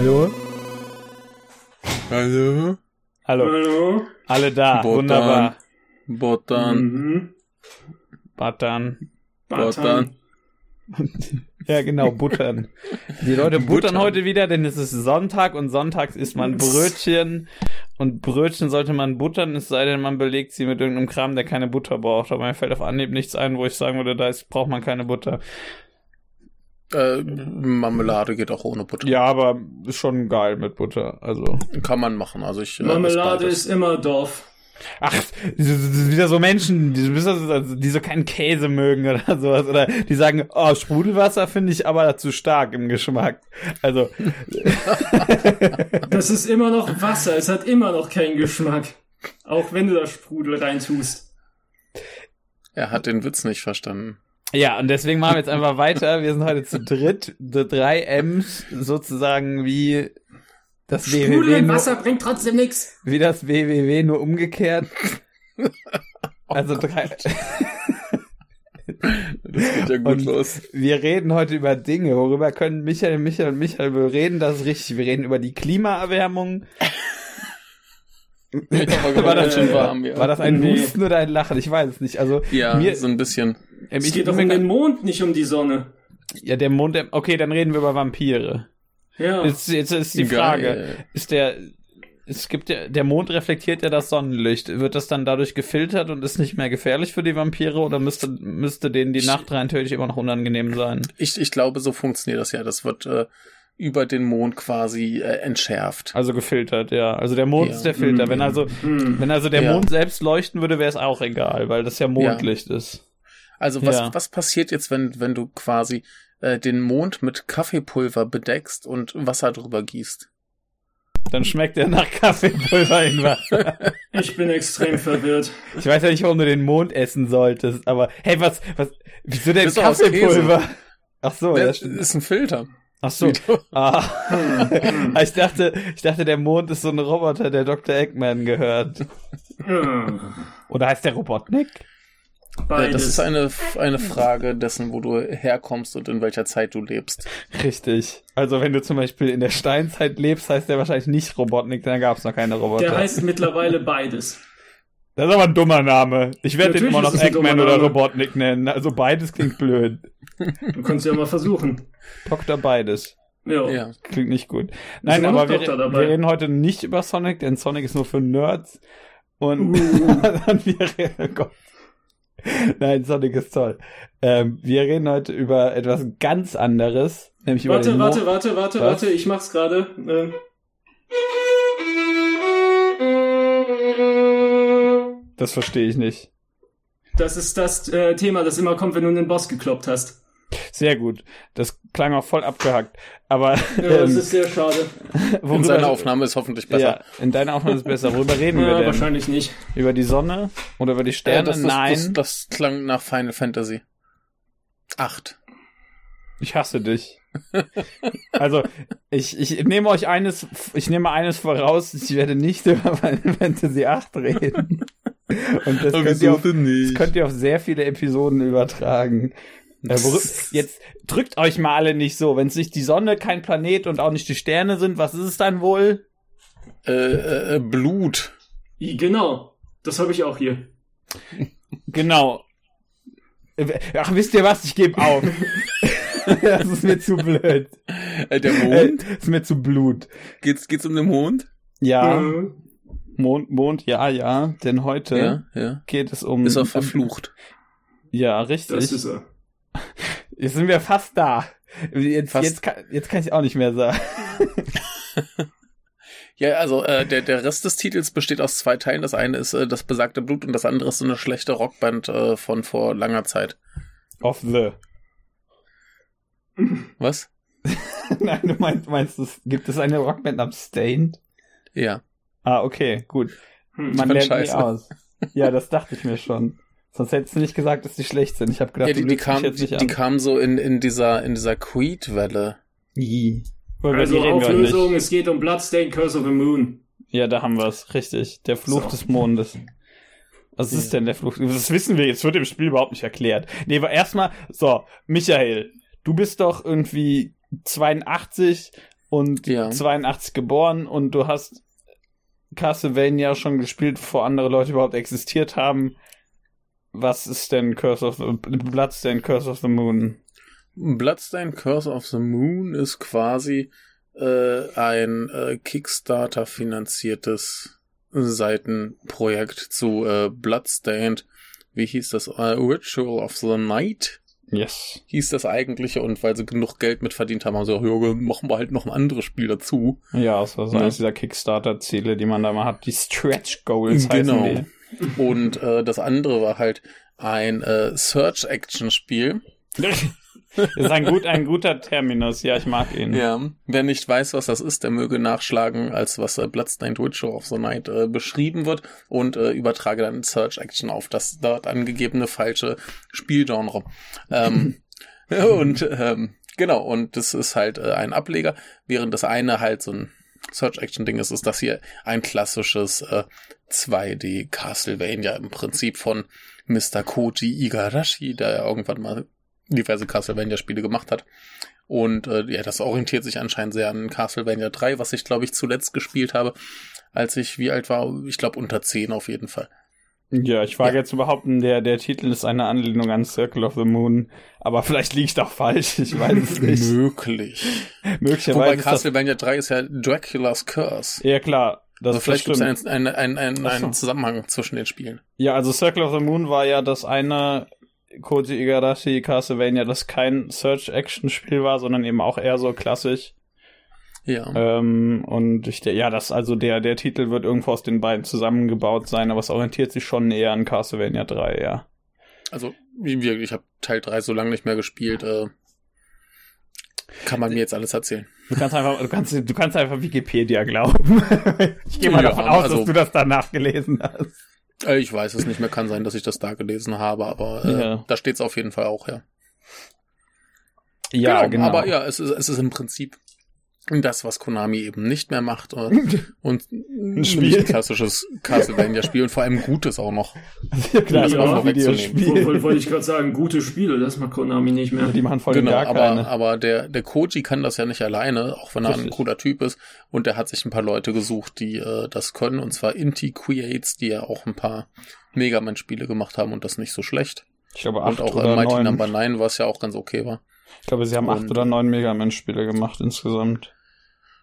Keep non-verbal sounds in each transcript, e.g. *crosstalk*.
Hallo? Hallo? Hallo. Hallo? Alle da. Botan. Wunderbar. Botan. Mhm. Batan. Botan. Ja, genau, buttern. Die Leute buttern Buttern. heute wieder, denn es ist Sonntag und sonntags isst man Brötchen. Und Brötchen sollte man buttern, es sei denn, man belegt sie mit irgendeinem Kram, der keine Butter braucht. Aber mir fällt auf Anhieb nichts ein, wo ich sagen würde, da ist, braucht man keine Butter. Äh, Marmelade geht auch ohne Butter. Ja, aber ist schon geil mit Butter. Also. Kann man machen. Also ich. äh, Marmelade ist immer Dorf. Ach, das sind wieder so Menschen, die, also, die so keinen Käse mögen oder sowas. Oder die sagen, oh, Sprudelwasser finde ich aber zu stark im Geschmack. Also, Das ist immer noch Wasser. Es hat immer noch keinen Geschmack. Auch wenn du da Sprudel reintust. Er hat den Witz nicht verstanden. Ja, und deswegen machen wir jetzt einfach weiter. Wir sind heute zu dritt, die drei M's sozusagen wie das WWW im nur, Wasser bringt trotzdem nix. wie das WWW nur umgekehrt. Also drei. Das geht ja gut Und los. Wir reden heute über Dinge. Worüber können Michael, Michael und Michael reden? Das ist richtig. Wir reden über die Klimaerwärmung. War, das, schon warm, ja. war das ein Nee. Husten oder ein Lachen? Ich weiß es nicht. Also Ja, mir, so ein bisschen. ähm, Es geht doch um den Mond, nicht um die Sonne. ja der Mond. der- Okay, dann reden wir über Vampire. Ja. Jetzt, jetzt ist die Frage: Geil. Ist der es gibt ja, der Mond reflektiert ja das Sonnenlicht. Wird das dann dadurch gefiltert und ist nicht mehr gefährlich für die Vampire oder müsste, müsste denen die Nacht rein theoretisch immer noch unangenehm sein? Ich, ich glaube, so funktioniert das ja. Das wird äh, über den Mond quasi äh, entschärft. Also gefiltert, ja. Also der Mond Ja. ist der Filter. Mhm. Wenn also, Hm. wenn also der Ja. Mond selbst leuchten würde, wäre es auch egal, weil das ja Mondlicht ist. Also was, Ja. was passiert jetzt, wenn, wenn du quasi äh, den Mond mit Kaffeepulver bedeckst und Wasser drüber gießt? Dann schmeckt er nach Kaffeepulver in Wasser. *laughs* Ich bin extrem verwirrt. Ich weiß ja nicht, warum du den Mond essen solltest, aber hey, was, was, wieso denn Kaffeepulver? Ach so, ja, das stimmt. ist ein Filter. Ach so. *laughs* Ah. *laughs* ich dachte, ich dachte, der Mond ist so ein Roboter, der Dr. Eggman gehört. Hm. Oder heißt der Robotnik? Beides. Das ist eine, eine Frage dessen, wo du herkommst und in welcher Zeit du lebst. Richtig. Also wenn du zum Beispiel in der Steinzeit lebst, heißt der wahrscheinlich nicht Robotnik, dann gab es noch keine Roboter. Der heißt mittlerweile beides. Das ist aber ein dummer Name. Ich werde den immer noch Eggman oder. Robotnik nennen. Also beides klingt blöd. *laughs* Du kannst ja mal versuchen. Dr. Beides. Ja. Ja. Klingt nicht gut. Nein, aber wir, Doktor wir reden heute nicht über Sonic, denn Sonic ist nur für Nerds. Und, Uh. *laughs* und wir reden, oh Gott. Nein, Sonic ist toll. Ähm, wir reden heute über etwas ganz anderes, nämlich über Warte, den Mo- warte, warte, warte, Was? warte, ich mach's gerade. Ähm. Das verstehe ich nicht. Das ist das äh, Thema, das immer kommt, wenn du einen Boss gekloppt hast. Sehr gut. Das klang auch voll abgehackt. Aber Ja, *laughs* das ähm, ist sehr schade. Und seine Aufnahme ist hoffentlich besser. Ja, in deiner Aufnahme ist besser. Worüber reden wir Ja, denn? wahrscheinlich nicht. Über die Sonne oder über die Sterne? Äh, das, das, Nein. Das, das klang nach Final Fantasy. Acht. Ich hasse dich. also, ich, ich nehme euch eines, ich nehme eines voraus, ich werde nicht *laughs* über Final Fantasy 8 reden. Und das könnt, ihr auf, das könnt ihr auf sehr viele Episoden übertragen. Äh, jetzt drückt euch mal alle nicht so. Wenn es nicht die Sonne, kein Planet und auch nicht die Sterne sind, was ist es dann wohl? Äh, äh, äh, Blut. Genau. Das habe ich auch hier. Genau. Äh, Ach, wisst ihr was? Ich gebe auf. *laughs* das ist mir zu blöd. Äh, der Äh, Mond? ist mir zu Blut. Geht's, geht's um den Mond? Ja. Mhm. Mond, Mond, ja, ja, denn heute Ja, ja. geht es um. Ist er verflucht. Ja, richtig. Das ist er. *laughs* Jetzt sind wir fast da. Jetzt, Fast. jetzt, kann, jetzt kann ich auch nicht mehr sagen. *laughs* Ja, also äh, der, der Rest des Titels besteht aus zwei Teilen. Das eine ist äh, das besagte Blut und das andere ist so eine schlechte Rockband äh, von vor langer Zeit. Of the. Was? *laughs* Nein, du meinst, meinst du, gibt es eine Rockband namens Stained? Ja. Ah, okay, gut. Hm. Man lernt nie scheiße. aus. *laughs* Ja, das dachte ich mir schon. Sonst hättest du nicht gesagt, dass die schlecht sind. Ich habe gedacht, ja die, die, kam, jetzt die, nicht die an. kam so in, in dieser, in dieser Creed-Welle. Über Also Auflösung, es geht um Bloodstained Curse of the Moon. Ja, da haben wir es. Richtig. Der Fluch So. des Mondes. Was ist denn der Fluch? Das wissen wir jetzt, wird im Spiel überhaupt nicht erklärt. Nee, aber erstmal, so, Michael, du bist doch irgendwie 82 und Ja. 82 geboren und du hast Castlevania schon gespielt, bevor andere Leute überhaupt existiert haben. Was ist denn Curse of the Bloodstained Curse of the Moon? Bloodstained Curse of the Moon ist quasi äh, ein äh, Kickstarter finanziertes Seitenprojekt zu äh, Bloodstained. Wie hieß das? Äh, Ritual of the Night Yes. hieß das eigentliche und weil sie genug Geld mit verdient haben, haben sie auch, ja, machen wir halt noch ein anderes Spiel dazu. Ja, das war so Ja. eines dieser Kickstarter-Ziele, die man da mal hat. Die Stretch Goals Genau. heißen die. Und äh, das andere war halt ein äh, Search-Action-Spiel. *laughs* Das ist ein, gut, ein guter Terminus. Ja, ich mag ihn. Ja, wer nicht weiß, was das ist, der möge nachschlagen, als was äh, Bloodstained Ritual of the Night äh, beschrieben wird und äh, übertrage dann Search Action auf das dort angegebene falsche Spielgenre. ähm, *laughs* und ähm, genau, und das ist halt äh, ein Ableger, während das eine halt so ein Search Action Ding ist, ist das hier ein klassisches äh, 2D Castlevania im Prinzip von Mr. Koji Igarashi, der ja irgendwann mal diverse Castlevania-Spiele gemacht hat. Und äh, ja, das orientiert sich anscheinend sehr an Castlevania 3, was ich, glaube ich, zuletzt gespielt habe, als ich wie alt war. Ich glaube, unter 10 auf jeden Fall. Ja, ich wage Ja. jetzt zu behaupten, der, der Titel ist eine Anlehnung an Circle of the Moon, aber vielleicht liege ich doch falsch, ich weiß es *laughs* nicht. Möglich. Möglicherweise Wobei Castlevania 3 ist ja Dracula's Curse. Ja, klar. Das, Also vielleicht gibt es einen, einen, einen, so. einen Zusammenhang zwischen den Spielen. Ja, also Circle of the Moon war ja das eine Koji Igarashi Castlevania, das kein Search-Action-Spiel war, sondern eben auch eher so klassisch. Ja. Ähm, und ich, ja, das, also der, der Titel wird irgendwo aus den beiden zusammengebaut sein, aber es orientiert sich schon eher an Castlevania 3, ja. Also, wie wir, ich habe Teil 3 so lange nicht mehr gespielt, äh, kann man mir jetzt alles erzählen. Du kannst einfach, du kannst, du kannst einfach Wikipedia glauben. *laughs* ich gehe mal Ja, davon aus, also- dass du das danach gelesen hast. Äh, Ich weiß es nicht mehr, kann sein, dass ich das da gelesen habe, aber äh, Ja. da steht es auf jeden Fall auch, ja. Ja, genau. Aber ja, es ist, es ist im Prinzip das, was Konami eben nicht mehr macht äh, *laughs* und ein Spiel. klassisches Castlevania-Spiel und vor allem gutes auch noch. *laughs* Klar, das ist ein vorwegzunehmen. Videospiel. Wollte wollte ich gerade sagen, gute Spiele, das macht Konami nicht mehr. Die machen voll Genau, gar aber, keine. aber der, der Koji kann das ja nicht alleine, auch wenn er ein Richtig. cooler Typ ist. Und der hat sich ein paar Leute gesucht, die äh, das können, und zwar Inti Creates, die ja auch ein paar Mega Man-Spiele gemacht haben und das nicht so schlecht. Ich glaube, Und acht auch äh, oder Mighty neun. Number 9, was ja auch ganz okay war. Ich glaube, sie haben acht Und- oder neun Mega Man-Spiele gemacht insgesamt.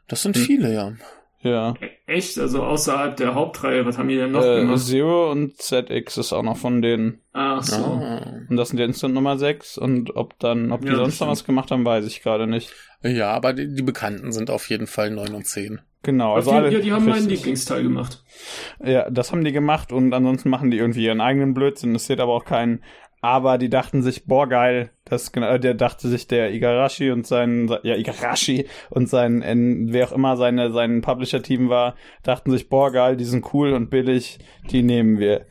Das sind Hm. viele, ja. Ja. Echt? Also außerhalb der Hauptreihe, was haben die denn noch Äh, gemacht? Zero und ZX ist auch noch von denen. Ach so. Ah. Und das sind ja Instant Nummer 6. Und ob dann, ob die Ja, sonst noch was gemacht haben, weiß ich gerade nicht. Ja, aber die, die Bekannten sind auf jeden Fall 9 und 10. Genau. Also die, alle, ja, die haben meinen. Lieblingsteil gemacht. Ja, das haben die gemacht und ansonsten machen die irgendwie ihren eigenen Blödsinn. Das sieht aber auch keinen. Aber die dachten sich, boah, geil. Das, genau, der dachte sich, der Igarashi und sein, ja, Igarashi und sein, wer auch immer seine, sein Publisher-Team war, dachten sich, boah, geil, die sind cool und billig, die nehmen wir.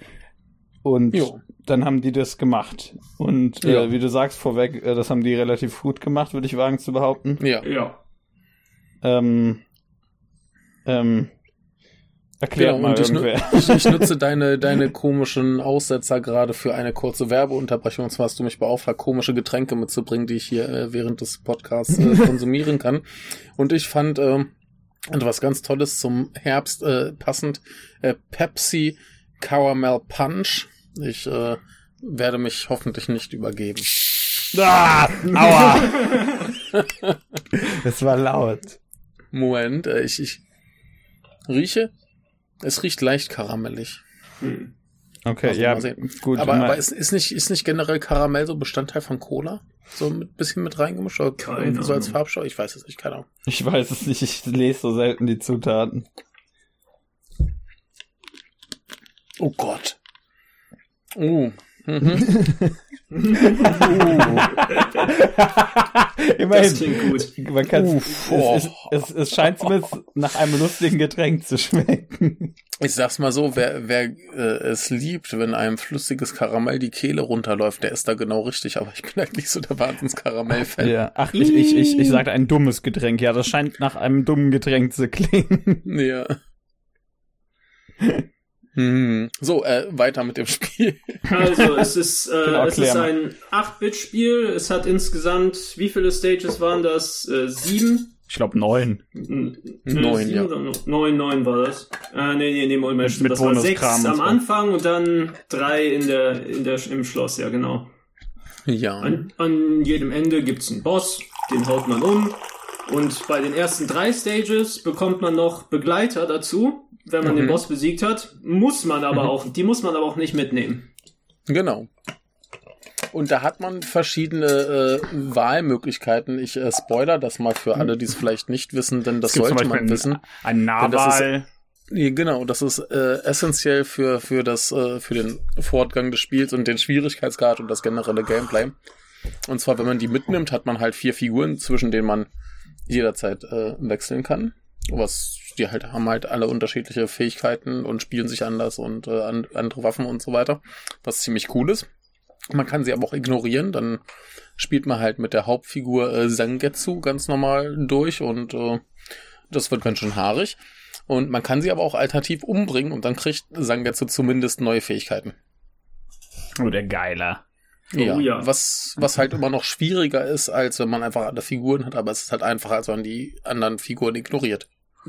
Und Jo. dann haben die das gemacht. Und Ja. äh, wie du sagst vorweg, äh, das haben die relativ gut gemacht, würde ich wagen zu behaupten. Ja. Ja. Ähm, ähm, erklärt Genau, mal und ich, irgendwer. *laughs* ich, nutze deine, deine komischen Aussetzer gerade für eine kurze Werbeunterbrechung. Und zwar hast du mich beauftragt, komische Getränke mitzubringen, die ich hier äh, während des Podcasts äh, *laughs* konsumieren kann. Und ich fand ähm, etwas ganz Tolles zum Herbst äh, passend. Äh, Pepsi Caramel Punch. Ich äh, werde mich hoffentlich nicht übergeben. Ah, *laughs* aua! das war laut. Moment, äh, ich, ich rieche. Es riecht leicht karamellig. Hm. Okay, Also ja, gut. aber aber ist, ist, nicht, ist nicht generell Karamell so Bestandteil von Cola? So ein bisschen mit reingemischt? Oder Keine irgendwie so als. Farbstoff? Ich weiß es nicht, keine Ahnung. ich weiß es nicht, ich lese so selten die Zutaten. Oh Gott. Oh. Mhm. *laughs* Das Immerhin. klingt gut. Man kann Uff, es, es, es, es scheint zumindest nach einem lustigen Getränk zu schmecken. Ich sag's mal so, wer, wer äh, es liebt, wenn einem flüssiges Karamell die Kehle runterläuft, der ist da genau richtig. Aber ich bin halt nicht so der Wahnsinns-Karamell-Fan. Ja, ach, ich, ich, ich, ich sagte ein dummes Getränk. Ja, das scheint nach einem dummen Getränk zu klingen. Ja. *laughs* Hm. So, äh, weiter mit dem Spiel. *laughs* Also, es ist, *laughs* äh, Genau, es ist ein 8-Bit-Spiel. Es hat insgesamt, wie viele Stages waren das? Äh, sieben. Ich glaube neun. N- Neun, ja. Neun, neun war das. Äh, nee, nee, nee, Moment, stimmt. Mit Das war sechs am. Anfang und dann drei in der, in der, im Schloss, ja, genau. Ja. An, an jedem Ende gibt's einen Boss, den haut man um. Und bei den ersten drei Stages bekommt man noch Begleiter dazu. Wenn man den Mhm. Boss besiegt hat, muss man aber auch, die muss man aber auch nicht mitnehmen. Genau. Und da hat man verschiedene äh, Wahlmöglichkeiten. Ich äh, spoiler das mal für alle, die es vielleicht nicht wissen, denn das sollte man Beispiel wissen. Ein Denn das ist- Nahwahl. Nee, genau, das ist äh, essentiell für für das äh, für den Fortgang des Spiels und den Schwierigkeitsgrad und das generelle Gameplay. Und zwar, wenn man die mitnimmt, hat man halt vier Figuren, zwischen denen man jederzeit äh, wechseln kann. Was die halt haben halt alle unterschiedliche Fähigkeiten und spielen sich anders und äh, an, andere Waffen und so weiter, was ziemlich cool ist. Man kann sie aber auch ignorieren, dann spielt man halt mit der Hauptfigur äh, Sangetsu ganz normal durch und äh, das wird ganz schön haarig. Und man kann sie aber auch alternativ umbringen und dann kriegt Sangetsu zumindest neue Fähigkeiten. Oh, der Geiler. Oh ja. Was, was halt immer noch schwieriger ist, als wenn man einfach alle Figuren hat, aber es ist halt einfacher, als wenn man die anderen Figuren ignoriert.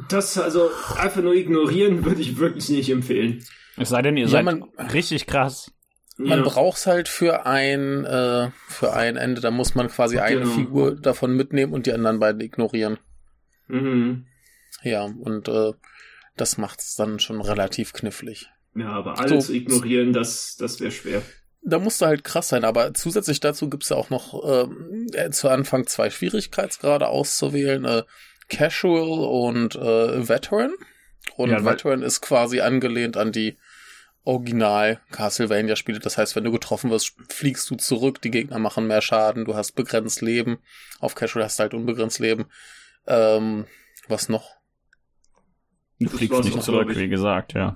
Das also einfach nur ignorieren würde ich wirklich nicht empfehlen. Es sei denn, ihr Ja, seid man- richtig krass. Man Ja. braucht's halt für ein, äh, für ein Ende, da muss man quasi eine Genau. Figur davon mitnehmen und die anderen beiden ignorieren. Mhm. Ja, und äh, das macht's dann schon relativ knifflig. Ja, aber alles So. ignorieren, das, das wäre schwer. Da musst du halt krass sein, aber zusätzlich dazu gibt's ja auch noch ähm, äh, zu Anfang zwei Schwierigkeitsgrade auszuwählen. Äh, Casual und äh, Veteran. Und Ja, Veteran ist quasi angelehnt an die Original Castlevania-Spiele. Das heißt, wenn du getroffen wirst, fliegst du zurück, die Gegner machen mehr Schaden, du hast begrenzt Leben. Auf Casual hast du halt unbegrenzt Leben. Ähm, was noch? Du fliegst nicht zurück, wie gesagt, ja.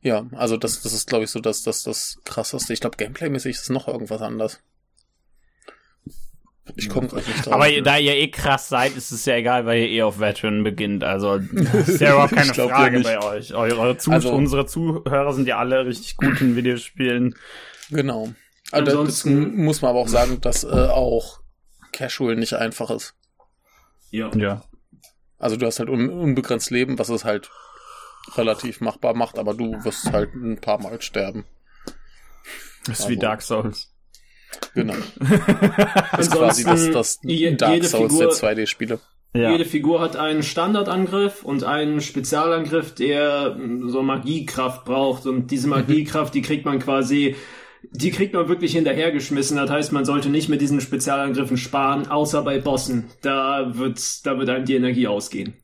Ja, also das, das ist, glaube ich, so das, das, das krasseste. Ich glaube, Gameplay-mäßig ist noch irgendwas anders. Ich komme gerade nicht drauf. Aber ihr- da ihr eh krass seid, ist es ja egal, weil ihr eh auf Veteran beginnt. Also das ist ja überhaupt *laughs* keine Frage nicht. bei euch. Eure Zu Also- unsere Zuhörer sind ja alle richtig gut in Videospielen. Genau. Also das Ansonsten- muss man aber auch sagen, dass äh, auch Casual nicht einfach ist. Ja. Ja. Also du hast halt un unbegrenzt Leben, was es halt relativ machbar macht, aber du wirst halt ein paar Mal sterben. Das ist wie Also- Dark Souls. Genau. *laughs* Das ist quasi das, das je- Dark jede Souls Figur, der 2D-Spiele. Ja. Jede Figur hat einen Standardangriff und einen Spezialangriff, der mm, so Magiekraft braucht. Und diese *laughs* Magiekraft, die kriegt man quasi, die kriegt man wirklich hinterhergeschmissen. Das heißt, man sollte nicht mit diesen Spezialangriffen sparen, außer bei Bossen. Da wird, da wird einem die Energie ausgehen.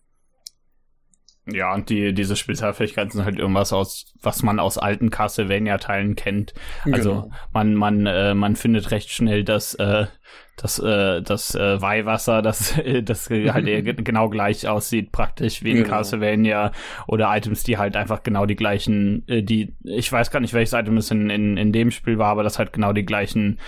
Ja, und die, diese Spezialfähigkeiten sind halt irgendwas aus, was man aus alten Castlevania-Teilen kennt. Also Genau. man, man, äh, man findet recht schnell das, äh, das, äh, das äh, Weihwasser, *laughs* das, äh, das halt ge- genau gleich aussieht, praktisch wie in Genau. Castlevania oder Items, die halt einfach genau die gleichen, äh, die, ich weiß gar nicht, welches Item es in, in, in dem Spiel war, aber das halt genau die gleichen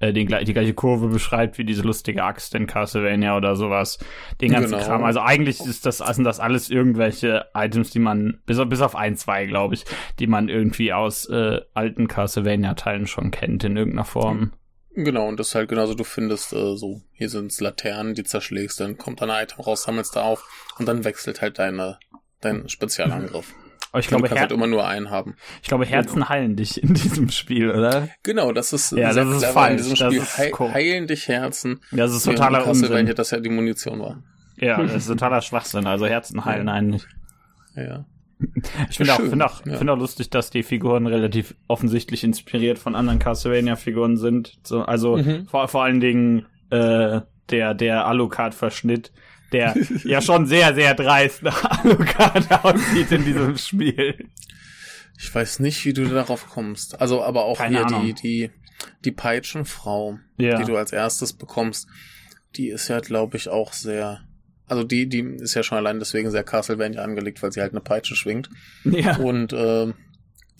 äh, den, die gleiche Kurve beschreibt wie diese lustige Axt in Castlevania oder sowas. Den ganzen Genau. Kram. Also eigentlich ist das, sind das alles irgendwelche Items, die man, bis, auf- bis auf ein, zwei, glaube ich, die man irgendwie aus äh, alten Castlevania-Teilen schon kennt in irgendeiner Form. Genau, und das ist halt genauso, du findest äh, so, hier sind's Laternen, die zerschlägst, dann kommt ein Item raus, sammelst da auf und dann wechselt halt deine, dein Spezialangriff. Aber ich glaube, Her halt immer nur einen haben. ich glaube, Herzen heilen dich in *laughs* diesem Spiel, oder? Genau, das ist Ja, das ist falsch. in diesem Spiel. ist Hei- ko- heilen dich Herzen. Das ist totaler in Castlevania Unsinn. das ja die Munition war. Ja, das ist *laughs* totaler Schwachsinn. Also Herzen heilen einen nicht. Ja. *laughs* Ich finde auch, find auch, ja. find auch lustig, dass die Figuren relativ offensichtlich inspiriert von anderen Castlevania-Figuren sind. So, also Mhm. vor, vor allen Dingen äh, der, der Alucard-Verschnitt, der ja schon sehr, sehr dreist nach Alucard *laughs* aussieht in diesem Spiel. Ich weiß nicht, wie du darauf kommst. Also, aber auch Keine hier Ahnung. die, die, die Peitschenfrau, Ja. die du als erstes bekommst, die ist ja, glaube ich, auch sehr, also die, die ist ja schon allein deswegen sehr Castlevania angelegt, weil sie halt eine Peitsche schwingt. Ja. Und ähm,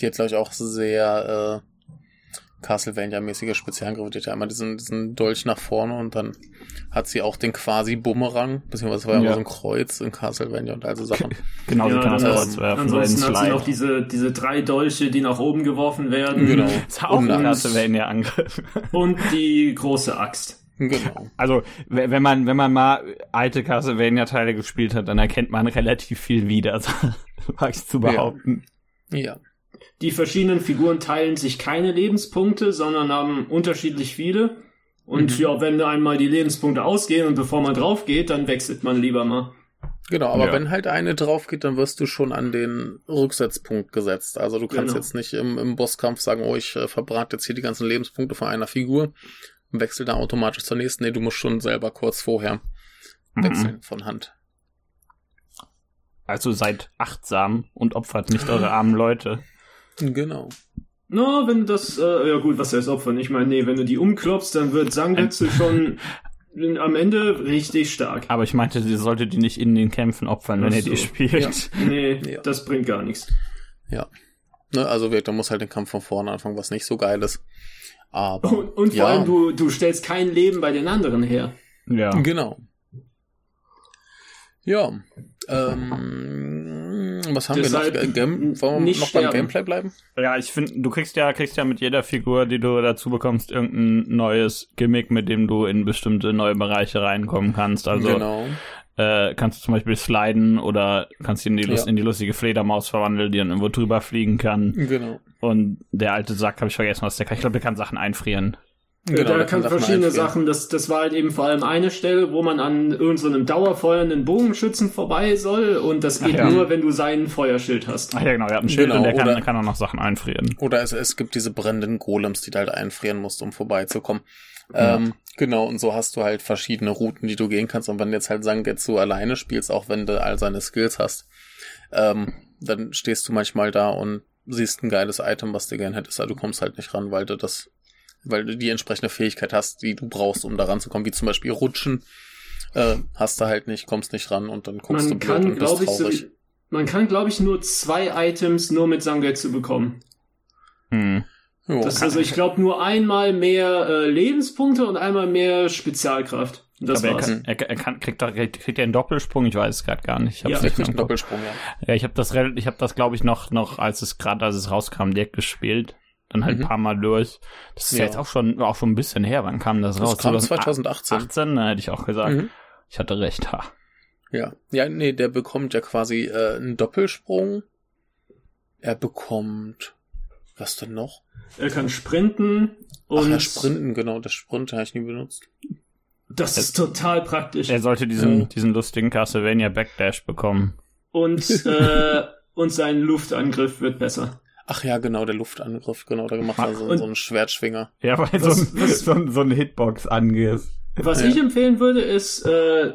die hat, glaube ich, auch sehr äh, Castlevania-mäßige Spezialgriffe. Die hat ja einmal diesen, diesen Dolch nach vorne und dann hat sie auch den quasi Bumerang, beziehungsweise war ja Ja. immer so ein Kreuz in Castlevania und all so Sachen. Genau, sie Ja, kann das Kreuz werfen oder Ansonsten hat sie noch diese, diese drei Dolche, die nach oben geworfen werden. Genau. Das *laughs* ist auch Und ein Castlevania-Angriff. Und die große Axt. Genau. Also, wenn man, wenn man mal alte Castlevania-Teile gespielt hat, dann erkennt man relativ viel wieder, *laughs* mag ich zu behaupten. Ja. Die verschiedenen Figuren teilen sich keine Lebenspunkte, sondern haben unterschiedlich viele. Und Mhm. ja, wenn einmal die Lebenspunkte ausgehen und bevor man drauf geht, dann wechselt man lieber mal. Genau, aber Ja. wenn halt eine drauf geht, dann wirst du schon an den Rücksetzpunkt gesetzt. Also du kannst Genau. jetzt nicht im, im Bosskampf sagen, oh, ich äh, verbrate jetzt hier die ganzen Lebenspunkte von einer Figur und wechsel da automatisch zur nächsten. Nee, du musst schon selber kurz vorher Mhm. wechseln von Hand. Also seid achtsam und opfert nicht eure armen Leute. Genau. Na, wenn das, äh, ja gut, was heißt Opfern? Ich meine, nee, wenn du die umklopfst, dann wird Sangetsu schon am Ende richtig stark. Aber ich meinte, ihr solltet die nicht in den Kämpfen opfern, wenn ihr die so. spielt. Ja. Nee, *laughs* Ja. das bringt gar nichts. Ja. Ne, also wirklich, da muss halt den Kampf von vorne anfangen, was nicht so geil ist. Aber. Und, und vor ja, allem, du, du stellst kein Leben bei den anderen her. Ja. Genau. Ja. Ähm, was haben Deshalb wir noch? Äh, Game, wollen wir nicht noch beim sterben. Gameplay bleiben? Ja, ich finde, du kriegst ja, kriegst ja mit jeder Figur, die du dazu bekommst, irgendein neues Gimmick, mit dem du in bestimmte neue Bereiche reinkommen kannst. Also genau. äh, kannst du zum Beispiel sliden oder kannst dich in Ja. in die lustige Fledermaus verwandeln, die dann irgendwo drüber fliegen kann. Genau. Und der alte Sack, habe ich vergessen, was der kann. Ich glaube, der kann Sachen einfrieren. Genau da kann verschiedene. Sachen, das, das war halt eben vor allem eine Stelle, wo man an irgendeinem so dauerfeuernden Bogenschützen vorbei soll und das geht ja. nur, wenn du seinen Feuerschild hast. Ach ja, genau, der hat ein Schild Genau, und der kann, oder- kann auch noch Sachen einfrieren. Oder es, es gibt diese brennenden Golems, die du halt einfrieren musst, um vorbeizukommen. Ja. Ähm, genau, und so hast du halt verschiedene Routen, die du gehen kannst. Und wenn du jetzt halt Sangetsu alleine spielst, auch wenn du all seine Skills hast, ähm, dann stehst du manchmal da und siehst ein geiles Item, was du gern hättest, aber du kommst halt nicht ran, weil du das, weil du die entsprechende Fähigkeit hast, die du brauchst, um da ranzukommen, wie zum Beispiel Rutschen. Äh, hast du halt nicht, kommst nicht ran und dann guckst Man du blöd kann, und bist ich, so, traurig. man kann, glaube ich, nur zwei Items nur mit Sangetsu bekommen. Hm. Jo. Das ist also, ich glaube, nur einmal mehr äh, Lebenspunkte und einmal mehr Spezialkraft. Das Aber er, war's. kann, er, er kann, kriegt, er, kriegt er einen Doppelsprung? Ich weiß es gerade gar nicht. Ich hab's Ja. nicht Vielleicht mehr ein im Kopf. Doppelsprung, ja. Ja, ich habe das, ich habe das, glaube ich, noch, noch, als es gerade, als es rauskam, direkt gespielt. Dann halt ein Mhm. paar Mal durch. Das ist ja. Jetzt auch schon, auch schon ein bisschen her. Wann kam das raus? Das kam 2018? 2018. Na, hätte ich auch gesagt. Mhm. Ich hatte recht. Ha. Ja, ja, nee, der bekommt ja quasi äh, einen Doppelsprung. Er bekommt was denn noch? Er kann sprinten Ach und ja, Sprinten, genau, das Sprinten habe ich nie benutzt. das ist total praktisch. Er sollte diesen, Ja. diesen lustigen Castlevania Backdash bekommen. Und, *laughs* äh, und sein Luftangriff wird besser. Ach ja, genau, der Luftangriff, genau, da gemacht Ah, er so, und- so einen Schwertschwinger. Ja, weil so, Was- ein, was- so, ein, so ein Hitbox angeht. Was Ja. ich empfehlen würde, ist, äh,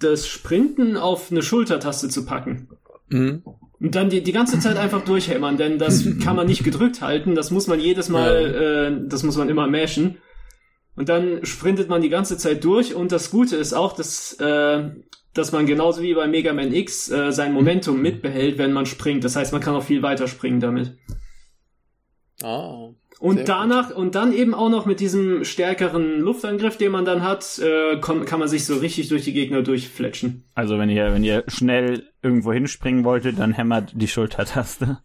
das Sprinten auf eine Schultertaste zu packen. Mhm. Und dann die, die ganze Zeit einfach durchhämmern, denn das *laughs* kann man nicht gedrückt halten. Das muss man jedes Mal, äh, das muss man immer mashen. Und dann sprintet man die ganze Zeit durch. Und das Gute ist auch, dass, äh, dass man genauso wie bei Mega Man X äh, sein Momentum mitbehält, wenn man springt. Das heißt, man kann auch viel weiter springen damit. Ah. Und danach, und dann eben auch noch mit diesem stärkeren Luftangriff, den man dann hat, äh, kon- kann man sich so richtig durch die Gegner durchfletschen. Also wenn ihr, wenn ihr schnell irgendwo hinspringen wolltet, dann hämmert die Schultertaste.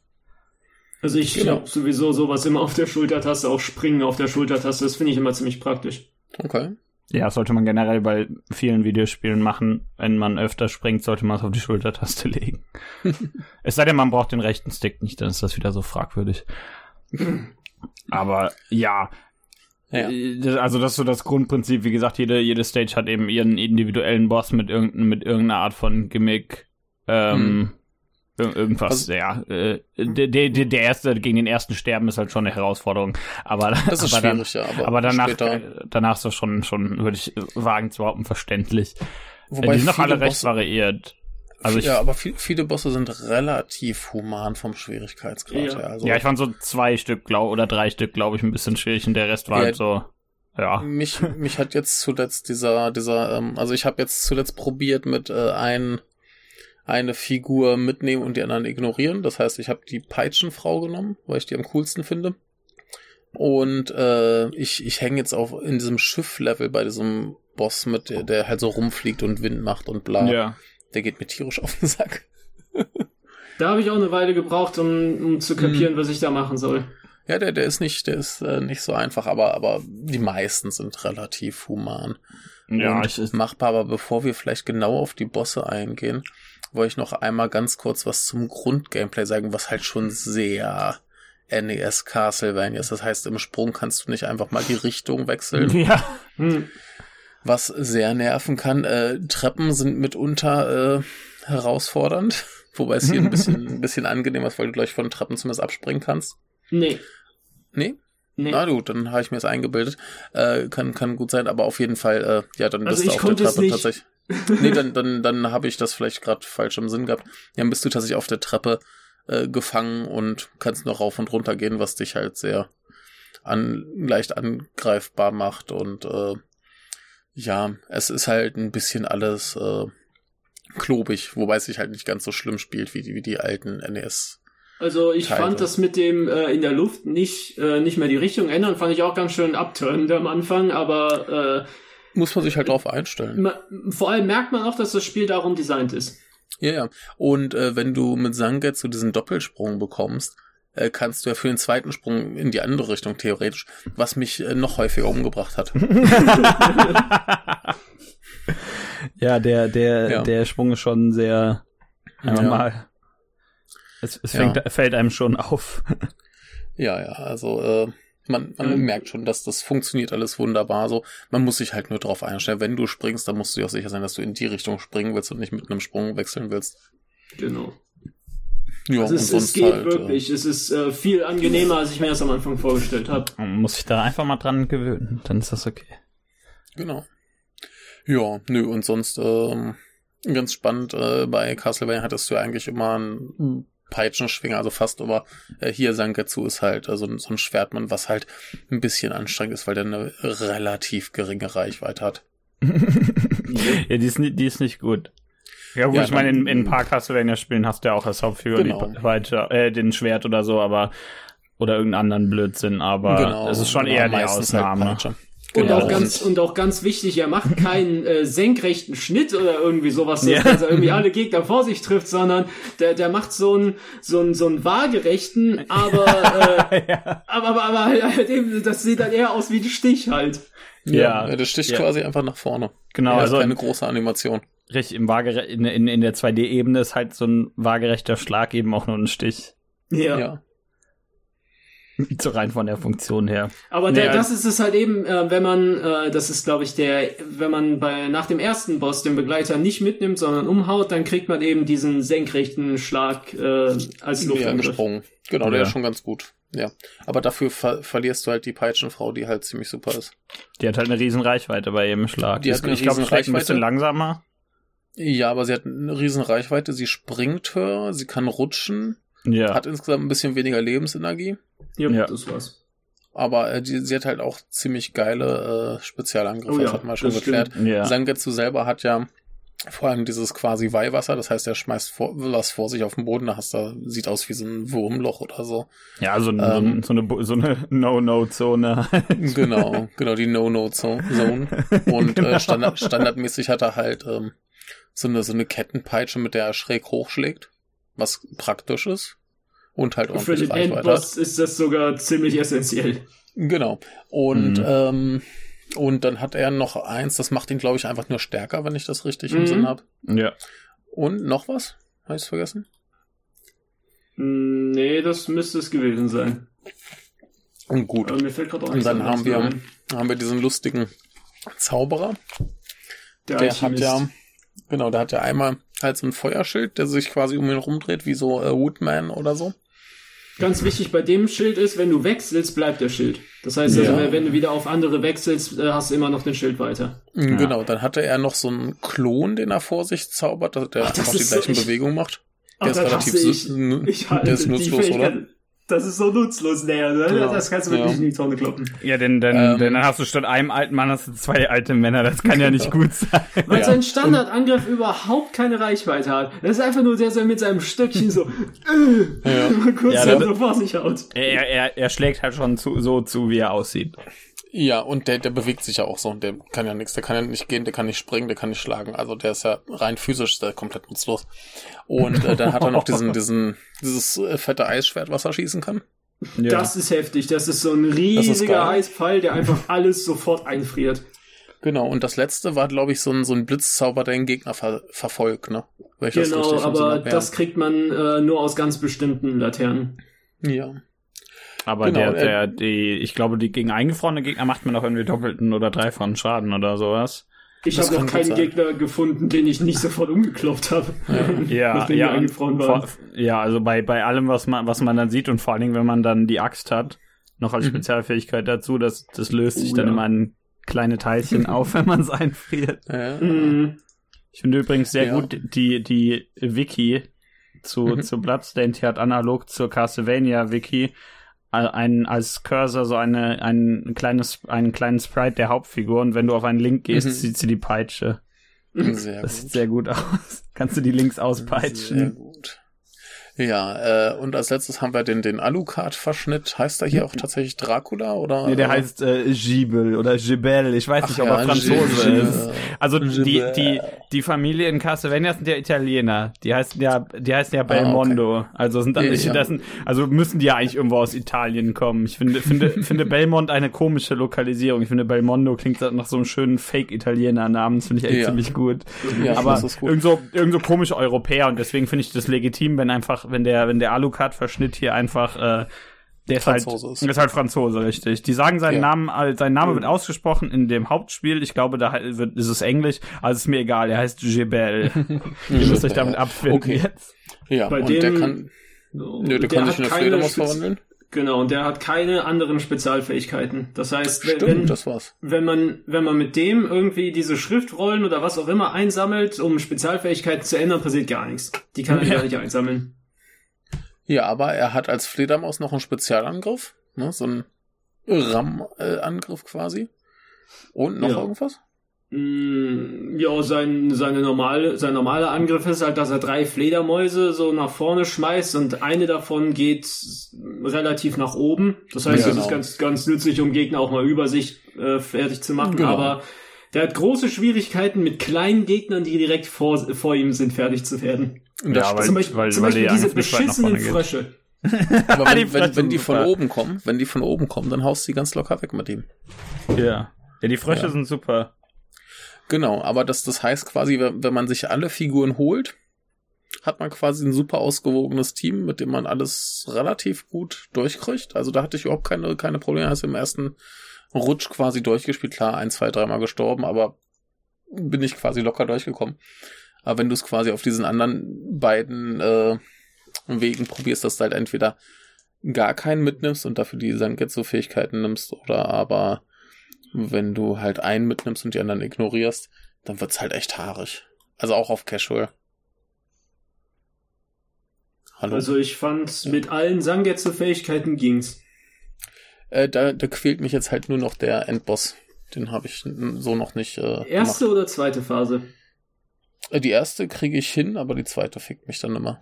Also ich Genau. hab sowieso sowas immer auf der Schultertaste, auch Springen auf der Schultertaste, das finde ich immer ziemlich praktisch. Okay. Ja, sollte man generell bei vielen Videospielen machen. Wenn man öfter springt, sollte man es auf die Schultertaste legen. *laughs* es sei denn, man braucht den rechten Stick nicht, dann ist das wieder so fragwürdig. Aber ja, Ja. Äh, Also das ist so das Grundprinzip. Wie gesagt, jede, jede Stage hat eben ihren individuellen Boss mit, irgendein, mit irgendeiner Art von Gimmick. Ähm, ir- Irgendwas, Also- ja. Äh, der, der, der erste gegen den ersten Sterben ist halt schon eine Herausforderung. Aber, Das ist aber dann, schwierig, ja, aber, aber danach, später. äh, danach ist das schon, schon, würde ich wagen zu behaupten, verständlich. Wobei die sind noch alle recht Bosse- variiert. Also ich, ja, ja, aber viel, viele Bosse sind relativ human vom Schwierigkeitsgrad Ja. her. Also ich fand so zwei Stück, glaub, oder drei Stück, glaube ich, ein bisschen schwierig und der Rest war Ja. halt so, ja. mich, mich hat jetzt zuletzt dieser, dieser, ähm, also ich habe jetzt zuletzt probiert mit äh, ein, eine Figur mitnehmen und die anderen ignorieren. Das heißt, ich habe die Peitschenfrau genommen, weil ich die am coolsten finde. Und äh, ich, ich hänge jetzt auf in diesem Schifflevel bei diesem Boss mit, der, der halt so rumfliegt und Wind macht und bla. Ja. Der geht mir tierisch *laughs* auf den Sack. Da habe ich auch eine Weile gebraucht, um, um zu Mhm. kapieren, was ich da machen soll. Ja, der, der ist nicht, der ist äh, nicht so einfach, aber, aber die meisten sind relativ human. Ja, und ich, machbar, aber bevor wir vielleicht genau auf die Bosse eingehen, wollte ich noch einmal ganz kurz was zum Grundgameplay sagen, was halt schon sehr NES Castlevania ist. Das heißt, im Sprung kannst du nicht einfach mal die Richtung wechseln, *laughs* ja. Hm. was sehr nerven kann. Äh, Treppen sind mitunter äh, herausfordernd, *laughs* wobei es hier ein bisschen, *laughs* ein bisschen angenehmer ist, weil du gleich von Treppen zumindest abspringen kannst. Nee. Nee? Nee. Na gut, dann habe ich mir das eingebildet. Äh, kann, kann gut sein, aber auf jeden Fall, äh, ja, dann Also bist du auf der Treppe tatsächlich. Nee, dann, dann, dann habe ich das vielleicht gerade falsch im Sinn gehabt. Ja, dann bist du tatsächlich auf der Treppe äh, gefangen und kannst noch rauf und runter gehen, was dich halt sehr an, leicht angreifbar macht. Und äh, ja, es ist halt ein bisschen alles äh, klobig, wobei es sich halt nicht ganz so schlimm spielt wie die, wie die alten NES. Also ich Teile. fand das mit dem äh, in der Luft nicht, äh, nicht mehr die Richtung ändern, fand ich auch ganz schön abturnend am Anfang, aber Muss man sich halt drauf einstellen. vor allem merkt man auch, dass das Spiel darum designt ist. Ja, ja. Und äh, wenn du mit Sangetsu diesen Doppelsprung bekommst, äh, kannst du ja für den zweiten Sprung in die andere Richtung theoretisch, was mich äh, noch häufiger umgebracht hat. *laughs* *laughs* ja, der, der, Ja. der Sprung ist schon sehr, Ja. mal, es, es Ja. fängt, fällt einem schon auf. Ja, ja, also äh, man, man Ähm. merkt schon, dass das funktioniert alles wunderbar so. Man muss sich halt nur drauf einstellen. Wenn du springst, dann musst du dir auch sicher sein, dass du in die Richtung springen willst und nicht mit einem Sprung wechseln willst. Genau. Ja, Also es, es geht wirklich. Es ist äh, viel angenehmer, als ich mir das am Anfang vorgestellt habe. Man muss sich da einfach mal dran gewöhnen, dann ist das okay. Äh, genau. Ja, nö, und sonst ähm, ganz spannend, äh, bei Castlevania hattest du ja eigentlich immer einen Peitschenschwinger, also fast, aber äh, hier Sangetsu ist halt äh, so, ein- Schwertmann, was halt ein bisschen anstrengend ist, weil der eine relativ geringe Reichweite hat. *laughs* Ja, die ist, nicht, die ist nicht gut. Ja gut, Ja, ich meine, in, in ein paar Castlevania-Spielen hast du ja auch als Hauptfigur Genau. die Peitsche, äh, den Schwert oder so, aber oder irgendeinen anderen Blödsinn, aber genau. es ist schon genau, eher die halt Ausnahme. Peitsche. Und, Genau. auch ganz, und auch ganz wichtig, er macht keinen äh, senkrechten Schnitt oder irgendwie sowas, dass, Ja. dass er irgendwie alle Gegner vor sich trifft, sondern der, der macht so einen so einen, so einen waagerechten, aber, *laughs* äh, ja. aber, aber, aber halt eben, das sieht dann eher aus wie ein Stich halt. Ja, Ja. der sticht Ja. quasi einfach nach vorne. Genau, Er hat also keine große Animation. richtig im Waagere in, in, in der 2D-Ebene ist halt so ein waagerechter Schlag eben auch nur ein Stich. Ja. Ja. *laughs* So rein von der Funktion her. Aber der, Ja. das ist es halt eben, äh, wenn man, äh, das ist glaube ich der, wenn man bei nach dem ersten Boss den Begleiter nicht mitnimmt, sondern umhaut, dann kriegt man eben diesen senkrechten Schlag äh, als Ja, Luftangriff. gesprungen. Genau, der Ja. ist schon ganz gut. Ja. Aber dafür ver verlierst du halt die Peitschenfrau, die halt ziemlich super ist. Die hat halt eine riesen Reichweite bei jedem Schlag. Die hat eine ich glaube, vielleicht ein bisschen langsamer. Ja, aber sie hat eine riesen Reichweite, sie springt höher, sie kann rutschen, Ja. hat insgesamt ein bisschen weniger Lebensenergie, Ja, Ja. das war's. aber äh, die, sie hat halt auch ziemlich geile äh, Spezialangriffe, Oh ja, das hat man schon geklärt. ja. Sangetsu selber hat ja vor allem dieses quasi Weihwasser, das heißt, er schmeißt vor, was vor sich auf den Boden, da hast du, sieht aus wie so ein Wurmloch oder so. Ja, so, Ähm. so, eine, so eine, so eine No-No-Zone. *laughs* Genau, genau, die No-No-Zone. Und *laughs* Genau. äh, standard, standardmäßig hat er halt ähm, so, eine, so eine Kettenpeitsche, mit der er schräg hochschlägt, was praktisch ist. Und halt Für ordentlich den Reichweite hat. Endboss ist das sogar ziemlich essentiell. Genau. Und, Mhm. ähm, und dann hat er noch eins, das macht ihn, glaube ich, einfach nur stärker, wenn ich das richtig im Mhm. Sinn habe. ja. Und noch was? Habe ich vergessen? Hm, Nee, das müsste es gewesen sein. Und gut. Aber mir fällt gerade auch Und dann haben wir, ein. haben wir diesen lustigen Zauberer. Der, Der hat ja, genau, der hat ja einmal halt so ein Feuerschild, der sich quasi um ihn rumdreht, wie so äh, Woodman oder so. Ganz wichtig bei dem Schild ist, wenn du wechselst, bleibt der Schild. Das heißt, also, Ja. wenn du wieder auf andere wechselst, äh, hast du immer noch den Schild weiter. Ja. Genau, dann hatte er noch so einen Klon, den er vor sich zaubert, der Ach, das einfach die so- gleichen ich- Bewegungen macht. Ach, Der ist das relativ ich. Ich der ist nutzlos, oder? Das ist so nutzlos, ne? Genau. Das kannst du wirklich Ja. in die Tonne kloppen. Ja, denn, denn, Ähm. denn dann hast du statt einem alten Mann hast du zwei alte Männer. Das kann ja nicht gut sein. *laughs* Weil Ja. sein Standardangriff überhaupt keine Reichweite hat. Das ist einfach nur der, der mit seinem Stöckchen so *laughs* äh, Ja. *laughs* mal kurz Ja, so vor sich haut. Er, er, er schlägt halt schon zu, so zu, wie er aussieht. Ja, und der, der bewegt sich ja auch so. Der kann ja nichts. Der kann ja nicht gehen, der kann nicht springen, der kann nicht schlagen. Also der ist ja rein physisch ist der komplett nutzlos. Und äh, dann hat er noch diesen, *laughs* diesen, dieses äh, fette Eisschwert, was er schießen kann. Ja. Das ist heftig. Das ist so ein riesiger Eisfall, der einfach alles sofort einfriert. Genau, und das letzte war, glaube ich, so ein, so ein Blitzzauber, der den Gegner ver verfolgt, ne? genau, aber das kriegt man äh, nur aus ganz bestimmten Laternen. Ja. Aber genau, der, der, äh, die, ich glaube, die gegen eingefrorene Gegner macht man auch irgendwie doppelten oder dreifachen Schaden oder sowas. Ich habe noch keinen Gegner gefunden, den ich nicht sofort umgeklopft habe. Ja, *laughs* ja, ja, eingefroren war. ja, also bei, bei allem, was man, was man dann sieht und vor allen Dingen, wenn man dann die Axt hat, noch als mhm. Spezialfähigkeit dazu, das, das löst sich oh, dann ja. immer in kleine Teilchen auf, wenn man es *laughs* einfriert. Ja. Mhm. Ich finde übrigens sehr ja. gut die, die Wiki zu, mhm. zu Bloodstained, die hat analog zur Castlevania Wiki ein, als Cursor so eine, ein kleines, einen kleinen Sprite der Hauptfigur und wenn du auf einen Link gehst, mhm. sieht sie die Peitsche. Sehr das gut. sieht sehr gut aus. *laughs* Kannst du die Links auspeitschen? Ja, äh, und als letztes haben wir den, den Alucard-Verschnitt. Heißt er hier auch tatsächlich Dracula oder? Nee, der oder? heißt äh, Gibel oder Gibel. Ich weiß Ach nicht, ob ja, er Franzose Gibel. ist. Also die, die, die Familie in Castlevania sind ja Italiener. Die heißen ja, die heißen ja Belmondo. Ah, okay. Also sind dann nicht, ja. das sind, also müssen die ja eigentlich irgendwo aus Italien kommen. Ich finde, finde, *laughs* finde Belmont eine komische Lokalisierung. Ich finde Belmondo klingt nach so einem schönen Fake-Italiener-Namen. Das finde ich echt ja. ziemlich gut. Ja, Aber gut. irgendwo, irgendwo komische Europäer und deswegen finde ich das legitim, wenn einfach wenn der, wenn der Alucard-Verschnitt hier einfach, äh, der ist halt, ist. ist halt Franzose, richtig. Die sagen seinen ja. Namen, äh, sein Name mhm. wird ausgesprochen in dem Hauptspiel. Ich glaube, da wird, ist es Englisch. Also ist mir egal. Er heißt Jebel. *laughs* Ihr müsst euch damit abfinden okay. jetzt. Ja, Bei und dem, der kann, nö, der, der kann sich in eine Fledermaus verwandeln. Genau, und der hat keine anderen Spezialfähigkeiten. Das heißt, Stimmt, wenn, das war's. wenn man, wenn man mit dem irgendwie diese Schriftrollen oder was auch immer einsammelt, um Spezialfähigkeiten zu ändern, passiert gar nichts. Die kann er *laughs* ja. gar nicht einsammeln. Ja, aber er hat als Fledermaus noch einen Spezialangriff, ne? so einen RAM-Angriff quasi. Und noch ja. irgendwas? Mm, ja, sein, seine normale, sein normaler Angriff ist halt, dass er drei Fledermäuse so nach vorne schmeißt und eine davon geht relativ nach oben. Das heißt, ja, das genau. ist ganz, ganz nützlich, um Gegner auch mal über sich äh, fertig zu machen. Genau. Aber der hat große Schwierigkeiten mit kleinen Gegnern, die direkt vor, vor ihm sind, fertig zu werden. Ja, weil, zum Beispiel, weil, zum Beispiel diese beschissenen Frösche. *laughs* Aber wenn, wenn, wenn die von oben kommen, wenn die von oben kommen, dann haust du die ganz locker weg mit ihm. Ja. Ja, die Frösche ja. sind super. Genau, aber das, das heißt quasi, wenn man sich alle Figuren holt, hat man quasi ein super ausgewogenes Team, mit dem man alles relativ gut durchkriegt. Also da hatte ich überhaupt keine, keine Probleme. Hast im ersten Rutsch quasi durchgespielt. Klar, ein, zwei, dreimal gestorben, aber bin ich quasi locker durchgekommen. Aber wenn du es quasi auf diesen anderen beiden äh, Wegen probierst, dass du halt entweder gar keinen mitnimmst und dafür die Sangetsu-Fähigkeiten nimmst, oder aber wenn du halt einen mitnimmst und die anderen ignorierst, dann wird's halt echt haarig. Also auch auf Casual. Hallo? Also ich fand, mit allen Sangetsu-Fähigkeiten ging's. Äh, da, da quält mich jetzt halt nur noch der Endboss. Den habe ich so noch nicht. Äh, Erste gemacht. oder zweite Phase? Äh, die erste kriege ich hin, aber die zweite fickt mich dann immer.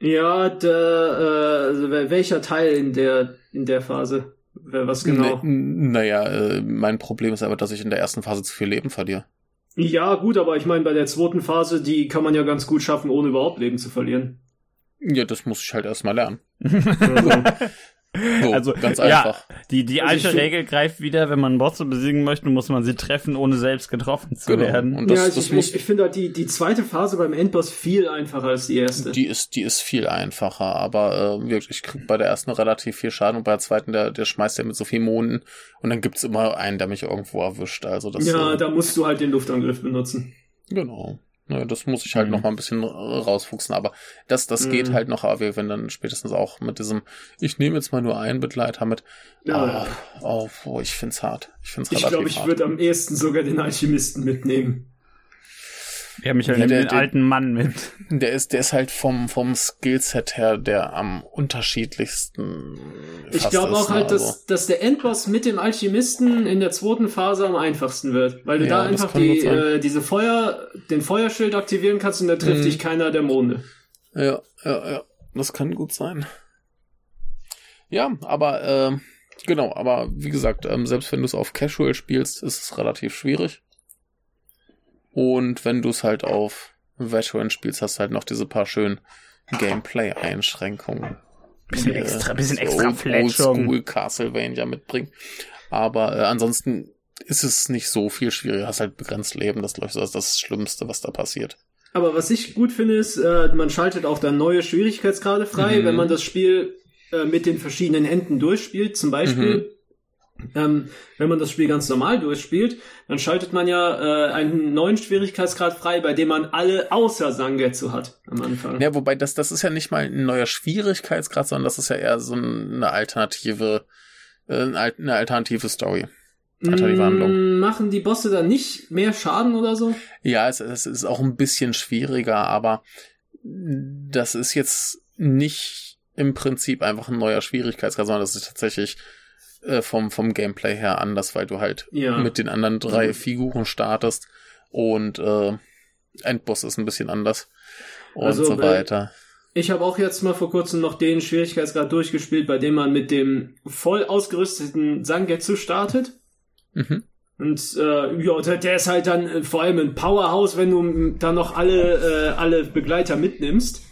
Ja, der, äh, also welcher Teil in der in der Phase? Was genau? naja, äh, mein Problem ist aber, dass ich in der ersten Phase zu viel Leben verliere. Ja, gut, aber ich meine, bei der zweiten Phase, die kann man ja ganz gut schaffen, ohne überhaupt Leben zu verlieren. Ja, das muss ich halt erstmal lernen. Also, *laughs* so, also ganz einfach. Ja, die, die also alte Regel greift wieder, wenn man Bosse besiegen möchte, muss man sie treffen, ohne selbst getroffen zu genau. werden. Und das, ja, also das ich, muss, ich finde halt die, die zweite Phase beim Endboss viel einfacher als die erste. Die ist, die ist viel einfacher, aber äh, wirklich, ich krieg bei der ersten relativ viel Schaden und bei der zweiten, der, der schmeißt ja mit so viel Monden und dann gibt's immer einen, der mich irgendwo erwischt. Also das, ja, äh, da musst du halt den Luftangriff benutzen. Genau. Ne, das muss ich halt mhm. noch mal ein bisschen rausfuchsen, aber das, das mhm. geht halt noch, aber wenn dann spätestens auch mit diesem, ich nehme jetzt mal nur einen Begleiter mit, ja, oh, oh, ich find's hart. Ich find's relativ Ich glaube, ich würde am ehesten sogar den Alchemisten mitnehmen. Ja, Michael, ja, der, den alten Mann mit. *laughs* Der ist, der ist halt vom, vom Skillset her der am unterschiedlichsten. Ich glaube auch halt, also. dass, dass der Endboss mit dem Alchemisten in der zweiten Phase am einfachsten wird. Weil du ja, da einfach die, äh, diese Feuer, den Feuerschild aktivieren kannst und da trifft mhm. dich keiner der Monde. Ja, ja, ja. Das kann gut sein. Ja, aber, äh, genau, aber wie gesagt, ähm, selbst wenn du es auf Casual spielst, ist es relativ schwierig. Und wenn du es halt auf Veteran spielst, hast du halt noch diese paar schönen Gameplay-Einschränkungen. Bisschen extra, bisschen extra Fletchung. Oldschool Castlevania mitbringen. Aber äh, ansonsten ist es nicht so viel schwieriger. Du hast halt begrenzt Leben. Das ist das, das Schlimmste, was da passiert. Aber was ich gut finde, ist, äh, man schaltet auch dann neue Schwierigkeitsgrade frei, mhm. wenn man das Spiel äh, mit den verschiedenen Enden durchspielt. Zum Beispiel, mhm. Ähm, wenn man das Spiel ganz normal durchspielt, dann schaltet man ja äh, einen neuen Schwierigkeitsgrad frei, bei dem man alle außer Sangetsu hat am Anfang. Ja, wobei das, das ist ja nicht mal ein neuer Schwierigkeitsgrad, sondern das ist ja eher so eine alternative, äh, eine alternative Story. Alternative Handlung. Machen die Bosse dann nicht mehr Schaden oder so? Ja, es, es ist auch ein bisschen schwieriger, aber das ist jetzt nicht im Prinzip einfach ein neuer Schwierigkeitsgrad, sondern das ist tatsächlich äh, vom, vom Gameplay her anders, weil du halt ja. mit den anderen drei mhm. Figuren startest und äh, Endboss ist ein bisschen anders und also, so weiter. Ich habe auch jetzt mal vor kurzem noch den Schwierigkeitsgrad durchgespielt, bei dem man mit dem voll ausgerüsteten Sangetsu startet. Mhm. Und äh, ja, der ist halt dann äh, vor allem ein Powerhouse, wenn du dann noch alle, äh, alle Begleiter mitnimmst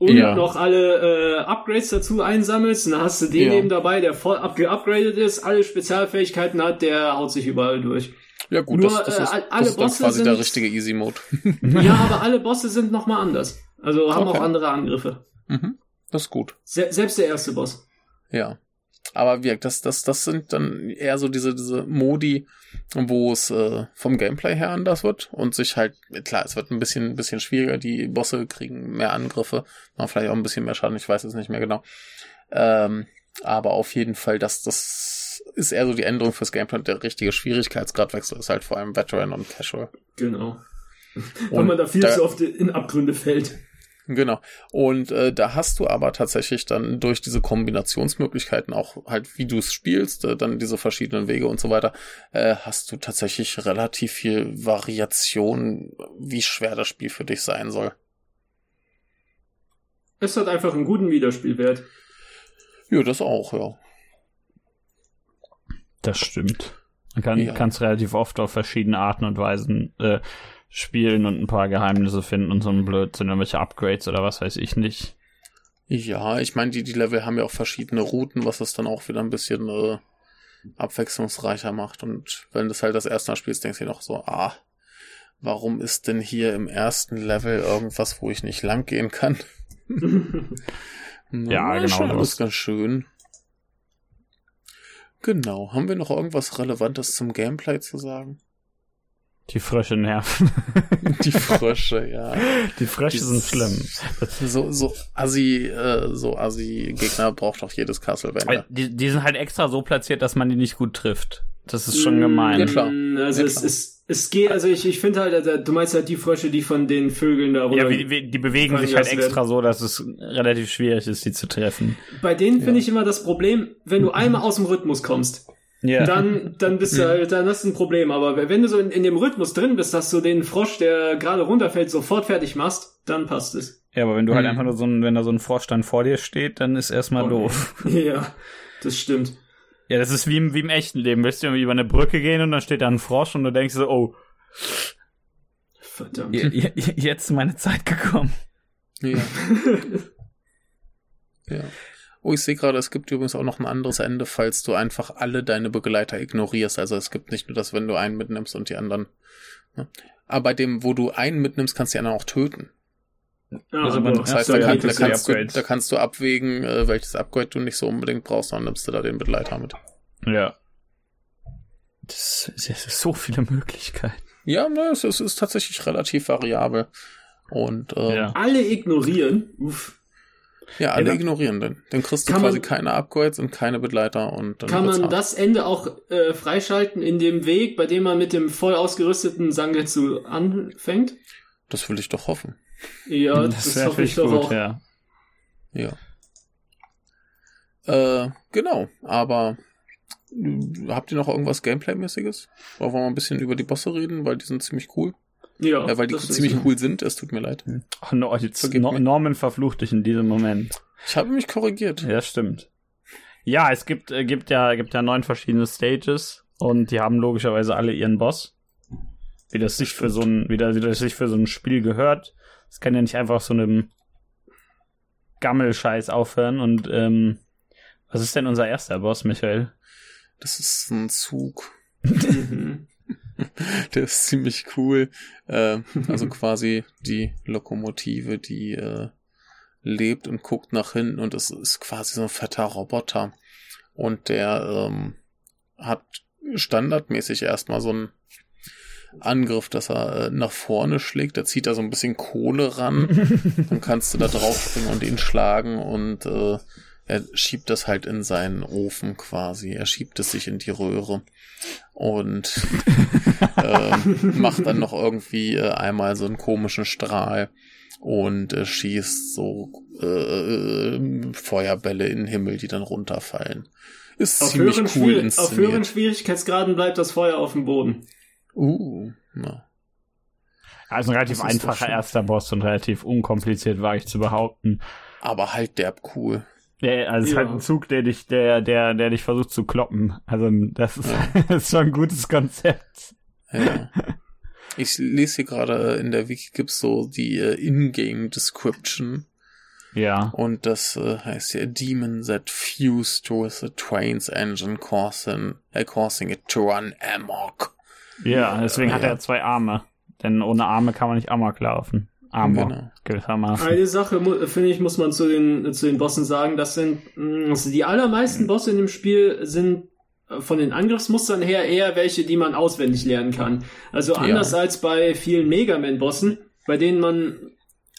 und ja. noch alle äh, Upgrades dazu einsammelst. Dann hast du den ja. eben dabei, der voll geupgradet ist, alle Spezialfähigkeiten hat, der haut sich überall durch. Ja gut, Nur, das, das, ist, äh, alle das ist Bosse quasi sind, der richtige Easy Mode. *laughs* ja, *laughs* aber alle Bosse sind nochmal anders. Also haben okay. auch andere Angriffe. Mhm. Das ist gut. Se selbst der erste Boss. Ja. Aber wie das, das, das sind dann eher so diese, diese Modi, wo es äh, vom Gameplay her anders wird und sich halt, klar, es wird ein bisschen, ein bisschen schwieriger, die Bosse kriegen mehr Angriffe, machen vielleicht auch ein bisschen mehr Schaden, ich weiß es nicht mehr genau. Ähm, aber auf jeden Fall, das, das ist eher so die Änderung fürs Gameplay und der richtige Schwierigkeitsgradwechsel ist halt vor allem Veteran und Casual. Genau. *laughs* Weil man da viel zu oft in Abgründe fällt. Genau. Und äh, da hast du aber tatsächlich dann durch diese Kombinationsmöglichkeiten auch halt, wie du es spielst, äh, dann diese verschiedenen Wege und so weiter, äh, hast du tatsächlich relativ viel Variation, wie schwer das Spiel für dich sein soll. Es hat einfach einen guten Wiederspielwert. Ja, das auch, ja. Das stimmt. Man kann ja. es relativ oft auf verschiedene Arten und Weisen äh, spielen und ein paar Geheimnisse finden und so ein Blödsinn, irgendwelche Upgrades oder was weiß ich nicht. Ja, ich meine, die, die Level haben ja auch verschiedene Routen, was es dann auch wieder ein bisschen äh, abwechslungsreicher macht. Und wenn du es halt das erste Mal spielst, denkst du dir noch so, ah, warum ist denn hier im ersten Level irgendwas, wo ich nicht lang gehen kann? *laughs* ja, genau. Das ist ganz schön. Genau. Haben wir noch irgendwas Relevantes zum Gameplay zu sagen? Die Frösche nerven. *laughs* Die Frösche, ja. Die Frösche die sind schlimm. So, so Assi, äh, so Assi-Gegner braucht auch jedes Castlevania. Die, die sind halt extra so platziert, dass man die nicht gut trifft. Das ist schon gemein. Ja, klar. Also ja, es, klar. es, es geht, also ich, ich finde halt, also, du meinst halt die Frösche, die von den Vögeln da runter. Ja, wie, wie, die bewegen sich halt extra werden. so, dass es relativ schwierig ist, die zu treffen. Bei denen finde ja. ich immer das Problem, wenn du einmal aus dem Rhythmus kommst, ja. dann, dann bist du halt, dann hast du ein Problem. Aber wenn du so in, in dem Rhythmus drin bist, dass du den Frosch, der gerade runterfällt, sofort fertig machst, dann passt es. Ja, aber wenn du halt mhm. einfach nur so ein, wenn da so ein Vorstand vor dir steht, dann ist erstmal okay. doof. *laughs* *laughs* Ja, das stimmt. Ja, das ist wie im, wie im echten Leben. Willst du irgendwie über eine Brücke gehen und dann steht da ein Frosch und du denkst so, oh. Verdammt. Jetzt ist meine Zeit gekommen. Ja. *laughs* ja. Oh, ich sehe gerade, es gibt übrigens auch noch ein anderes Ende, falls du einfach alle deine Begleiter ignorierst. Also es gibt nicht nur das, wenn du einen mitnimmst und die anderen. Ne? Aber bei dem, wo du einen mitnimmst, kannst du die anderen auch töten. Ja, also man, das heißt, da, kann, da, kannst du, da kannst du abwägen, äh, welches Upgrade du nicht so unbedingt brauchst, dann nimmst du da den Begleiter mit. Ja. Das ist so viele Möglichkeiten. Ja, ne, es, es ist tatsächlich relativ variabel. Und äh, ja. alle ignorieren. Uff. Ja, alle ja, ignorieren den. Dann kriegst du quasi man, keine Upgrades und keine Begleiter und dann Kann man hart. das Ende auch äh, freischalten in dem Weg, bei dem man mit dem voll ausgerüsteten Sangetsu anfängt? Das will ich doch hoffen. Ja, *laughs* das, das hoffe ich doch gut, auch. Ja. ja. Äh, genau, aber habt ihr noch irgendwas Gameplay-mäßiges? Wollen wir mal ein bisschen über die Bosse reden, weil die sind ziemlich cool. Ja, ja weil die ziemlich cool sind. Es tut mir leid. Ach, no, jetzt no, Norman verflucht dich in diesem Moment. Ich habe mich korrigiert. Ja, stimmt. Ja, es gibt, äh, gibt ja, gibt ja neun verschiedene Stages und die haben logischerweise alle ihren Boss. Wie das sich für so ein, wie das, wie das sich für so ein Spiel gehört. Es kann ja nicht einfach so einem Gammelscheiß aufhören und ähm, was ist denn unser erster Boss, Michael? Das ist ein Zug. *laughs* *laughs* Der ist ziemlich cool. Äh, also *laughs* quasi die Lokomotive, die äh, lebt und guckt nach hinten und es ist quasi so ein fetter Roboter. Und der ähm, hat standardmäßig erstmal so einen Angriff, dass er äh, nach vorne schlägt. Da zieht er so ein bisschen Kohle ran. *laughs* Dann kannst du da drauf springen und ihn schlagen und äh, er schiebt das halt in seinen Ofen quasi. Er schiebt es sich in die Röhre und *laughs* äh, macht dann noch irgendwie äh, einmal so einen komischen Strahl und äh, schießt so äh, äh, Feuerbälle in den Himmel, die dann runterfallen. Ist auf ziemlich cool inszeniert. Auf höheren Schwierigkeitsgraden bleibt das Feuer auf dem Boden. Uh, na. Also ein relativ einfacher erster Boss und relativ unkompliziert, war ich zu behaupten. Aber halt derb cool. Ja, also es ist halt ein Zug, der dich, der, der, der dich versucht zu kloppen. Also das ist, ja. *laughs* das ist schon ein gutes Konzept. Ja. *laughs* Ich lese hier gerade in der Wiki gibt's so die äh, Ingame Description. Ja. Und das äh, heißt ja Demon that fused with the train's engine causing, äh, causing it to run amok. Ja, deswegen ja. hat er zwei Arme. Denn ohne Arme kann man nicht amok laufen. Arme, genau. gewissermaßen. Eine Sache, finde ich, muss man zu den, zu den Bossen sagen. Das sind, also die allermeisten Bosse in dem Spiel sind äh, von den Angriffsmustern her eher welche, die man auswendig lernen kann. Also anders ja. als bei vielen Mega Man-Bossen, bei denen man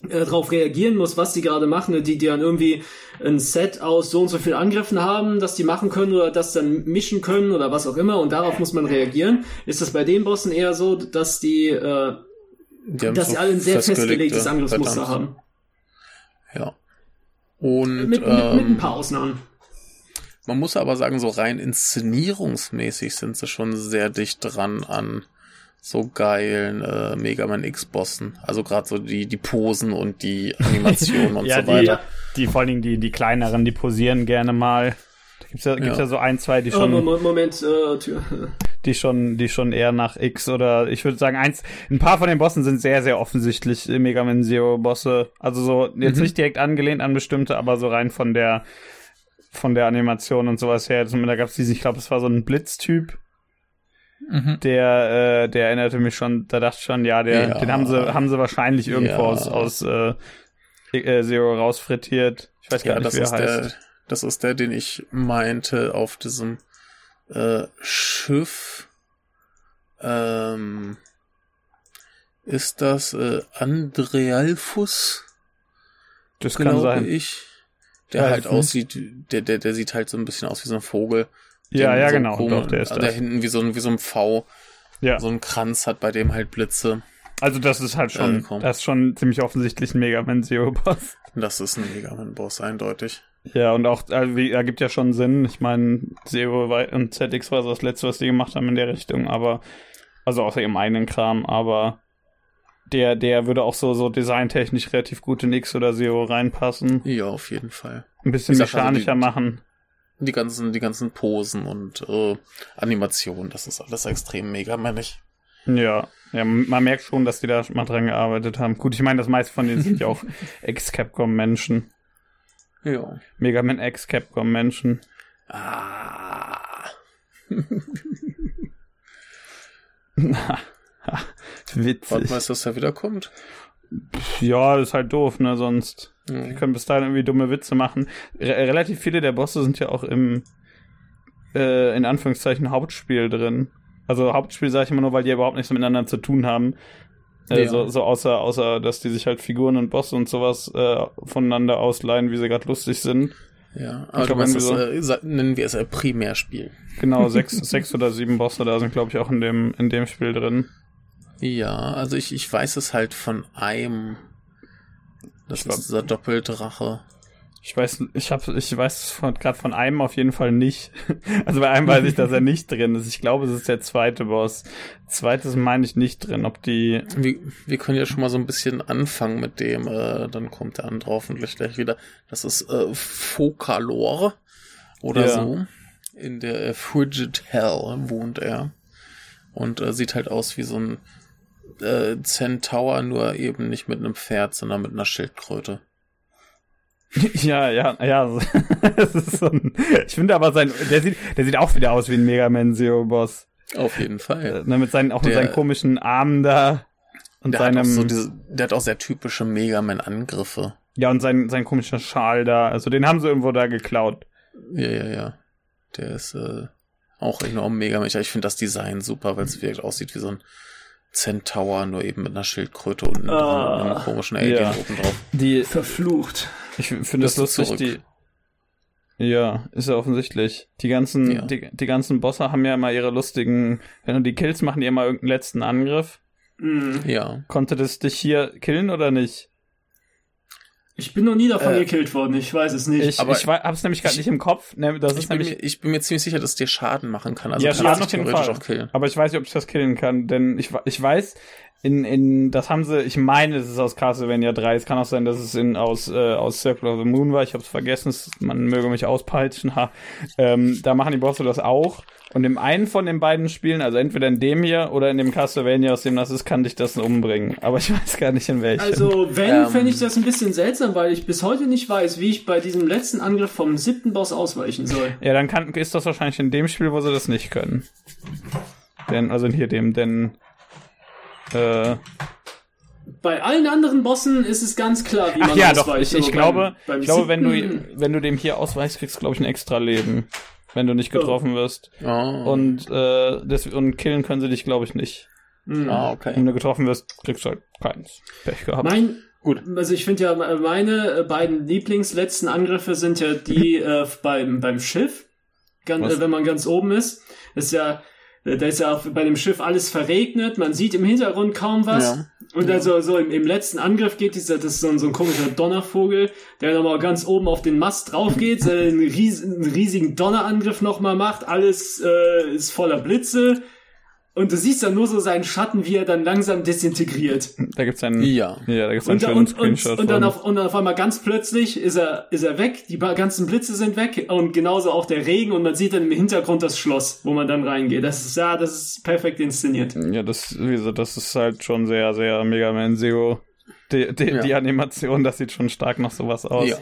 äh, darauf reagieren muss, was die gerade machen, die, die dann irgendwie ein Set aus so und so viel Angriffen haben, dass die machen können oder das dann mischen können oder was auch immer und darauf muss man reagieren, ist das bei den Bossen eher so, dass die, äh, die dass so sie alle ein sehr festgelegtes Angriffsmuster haben. Ja. Und mit, mit, ähm, mit ein paar Ausnahmen. Man muss aber sagen, so rein inszenierungsmäßig sind sie schon sehr dicht dran an so geilen äh, Mega Man X-Bossen. Also gerade so die, die Posen und die Animationen *laughs* und ja, so weiter. Die, die vor allen Dingen die, die kleineren, die posieren gerne mal. Da gibt's ja, gibt's ja. ja so ein, zwei, die schon. Oh, Moment, äh, Tür. *laughs* Die schon, die schon eher nach X oder ich würde sagen, eins, ein paar von den Bossen sind sehr, sehr offensichtlich Mega Man Zero Bosse. Also so, jetzt mhm. nicht direkt angelehnt an bestimmte, aber so rein von der, von der Animation und sowas her. Da gab's diesen, ich glaube, es war so ein Blitztyp Mhm. Der, äh, der erinnerte mich schon, da dachte ich schon, ja, der, ja. den haben sie, haben sie wahrscheinlich irgendwo ja. aus, aus äh, äh, Zero rausfrittiert. Ich weiß gar ja, nicht, wie er heißt. Der, das ist der, den ich meinte auf diesem äh, Schiff. Ähm, ist das äh, Andrealfus? Das kann sein. ich. Der halt aussieht, der, der, der sieht halt so ein bisschen aus wie so ein Vogel. Ja, ja, so genau. Komisch, Doch, der ist also der hinten wie so ein, wie so ein V. Ja. So ein Kranz hat, bei dem halt Blitze. Also das ist halt schon, äh, das ist schon ziemlich offensichtlich ein Mega Man Zero Boss. Das ist ein Mega Man Boss, eindeutig. Ja, und auch, also, wie, ergibt ja schon Sinn. Ich meine, Zero und ZX war so das letzte, was die gemacht haben in der Richtung, aber, also außer ihrem eigenen Kram, aber der, der würde auch so, so designtechnisch relativ gut in X oder Zero reinpassen. Ja, auf jeden Fall. Ein bisschen mechanischer also die, machen die ganzen, die ganzen Posen und äh, Animationen, das ist alles extrem mega männig. Ja, ja, man merkt schon, dass die da mal dran gearbeitet haben. Gut, ich meine, das meiste von denen sind ja auch *laughs* Ex-Capcom-Menschen. Ja. Mega Man Ex-Capcom-Menschen. Ah. *laughs* Witzig. Warte mal, dass er wiederkommt. Ja, ist halt doof, ne? Sonst mhm. wir können bis dahin irgendwie dumme Witze machen. Re relativ viele der Bosse sind ja auch im äh, in Anführungszeichen Hauptspiel drin. Also Hauptspiel sage ich immer nur, weil die überhaupt nichts miteinander zu tun haben. Äh, ja. so, so außer, außer, dass die sich halt Figuren und Bosse und sowas äh, voneinander ausleihen, wie sie gerade lustig sind. Ja, aber glaub, meinst, so, äh, nennen wir es ein Primärspiel. Genau, sechs, *laughs* sechs oder sieben Bosse da sind, glaube ich, auch in dem, in dem Spiel drin. Ja, also ich, ich weiß es halt von einem. Das ich ist dieser Doppeldrache. Ich weiß, ich habe, ich weiß gerade von einem auf jeden Fall nicht. *laughs* Also bei einem weiß ich, dass er nicht drin ist. Ich glaube, es ist der zweite Boss. Zweites meine ich nicht drin. Ob die. Wir, wir können ja schon mal so ein bisschen anfangen mit dem. Äh, dann kommt der andere hoffentlich gleich wieder. Das ist äh, Focalor oder ja. so. In der äh, Frigid Hell wohnt er und äh, sieht halt aus wie so ein äh, Centaur, nur eben nicht mit einem Pferd, sondern mit einer Schildkröte. *laughs* Ja, ja, ja. *laughs* das ist so ein, ich finde aber sein, der sieht, der sieht auch wieder aus wie ein Mega Man Zero Boss. Auf jeden Fall. Äh, ne, mit seinen, auch mit Der- seinen komischen Armen da. Und Der hat, seinem, auch so diese, der hat auch sehr typische Mega Man-Angriffe. ja, und sein, sein komischer Schal da. Also den haben sie irgendwo da geklaut. Ja, ja, ja. Der ist äh, auch enorm mega mächtig. Ich finde das Design super, weil es wirklich aussieht wie so ein Centaur, nur eben mit einer Schildkröte und einem, Ah, einem komischen Alien ja. oben drauf. Die, Verflucht. Ich finde du lustig, zurück? die, ja, ist ja offensichtlich. Die ganzen, Ja. die, die ganzen Bosse haben ja immer ihre lustigen, wenn du die killst, machen die immer irgendeinen letzten Angriff. Mhm. Ja. Konnte das dich hier killen oder nicht? Ich bin noch nie davon Äh, gekillt worden, ich weiß es nicht. Ich, aber- ich hab's nämlich gerade nicht im Kopf. Ne, das Ich ist bin, nämlich, mir, ich bin mir ziemlich sicher, dass es dir Schaden machen kann. Also Ja, kann Schaden es auf jeden Fall. auch killen. aber ich weiß nicht, ob ich das killen kann, denn ich, ich weiß, in, in, das haben sie, ich meine, es ist aus Castlevania 3, es kann auch sein, dass es in, aus, äh, aus Circle of the Moon war, ich hab's vergessen, es, man möge mich auspeitschen, ha. Ähm, da machen die Bosse das auch. Und im einen von den beiden Spielen, also entweder in dem hier oder in dem Castlevania, aus dem das ist, kann dich das umbringen. Aber ich *laughs* weiß gar nicht in welchem. Also, wenn, Ähm. fände ich das ein bisschen seltsam, weil ich bis heute nicht weiß, wie ich bei diesem letzten Angriff vom siebten Boss ausweichen soll. Ja, dann kann, ist das wahrscheinlich in dem Spiel, wo sie das nicht können. Denn, also hier dem, denn, äh, Bei allen anderen Bossen ist es ganz klar, wie man ach ja, doch, ich, ich aber glaube, beim, beim ich glaube, wenn du, wenn du dem hier ausweichst, kriegst du, glaube ich, ein extra Leben. Wenn du nicht getroffen wirst. Oh. Und, äh, das, und killen können sie dich, glaube ich, nicht. Hm. ah, okay. Wenn du getroffen wirst, kriegst du halt keins. Pech gehabt. Mein, Gut. also ich finde ja, meine äh, beiden Lieblingsletzten Angriffe sind ja die äh, beim, beim Schiff, ganz, äh, wenn man ganz oben ist. Das ist ja, da ist ja auch bei dem Schiff alles verregnet, man sieht im Hintergrund kaum was. Ja. Und also so im, im letzten Angriff geht dieser, das ist so ein, so ein komischer Donnervogel, der nochmal ganz oben auf den Mast drauf geht, äh, einen, ries, einen riesigen Donnerangriff nochmal macht, alles äh, ist voller Blitze. Und du siehst dann nur so seinen Schatten, wie er dann langsam desintegriert. Da gibt's einen, Ja. ja, da gibt's einen Und, schönen und, Screenshot und, dann auf, und dann auf einmal ganz plötzlich ist er, ist er weg, die ganzen Blitze sind weg und genauso auch der Regen und man sieht dann im Hintergrund das Schloss, wo man dann reingeht. Das ist, ja, das ist perfekt inszeniert. Ja, das, wie gesagt, das ist halt schon sehr, sehr Mega Man Zero. Die, die, Ja. die Animation, das sieht schon stark nach sowas aus. ja.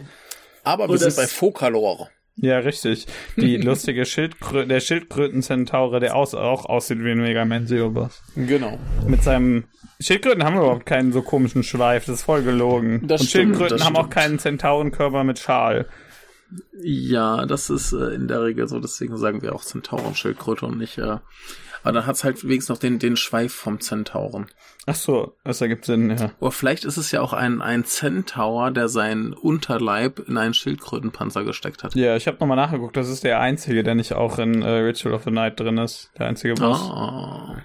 Aber wir Und sind bei Fokalor. Ja, richtig. Die *laughs* lustige Schildkrö der Schildkröten-Zentaure, der aus auch aussieht wie ein Mega Man Zero Boss. Genau. Mit seinem Schildkröten haben überhaupt keinen so komischen Schweif, das ist voll gelogen. Das Und stimmt, Schildkröten haben auch keinen Zentaurenkörper mit Schal. Ja, das ist äh, in der Regel so, deswegen sagen wir auch Zentauren-Schildkröte und nicht, äh, aber dann hat's halt wenigstens noch den, den Schweif vom Zentauren. Ach so, das ergibt Sinn, ja. Oder vielleicht ist es ja auch ein, ein Centaur, der seinen Unterleib in einen Schildkrötenpanzer gesteckt hat. Ja, ich habe nochmal nachgeguckt, das ist der einzige, der nicht auch in äh, Ritual of the Night drin ist. Der einzige Boss. Ah.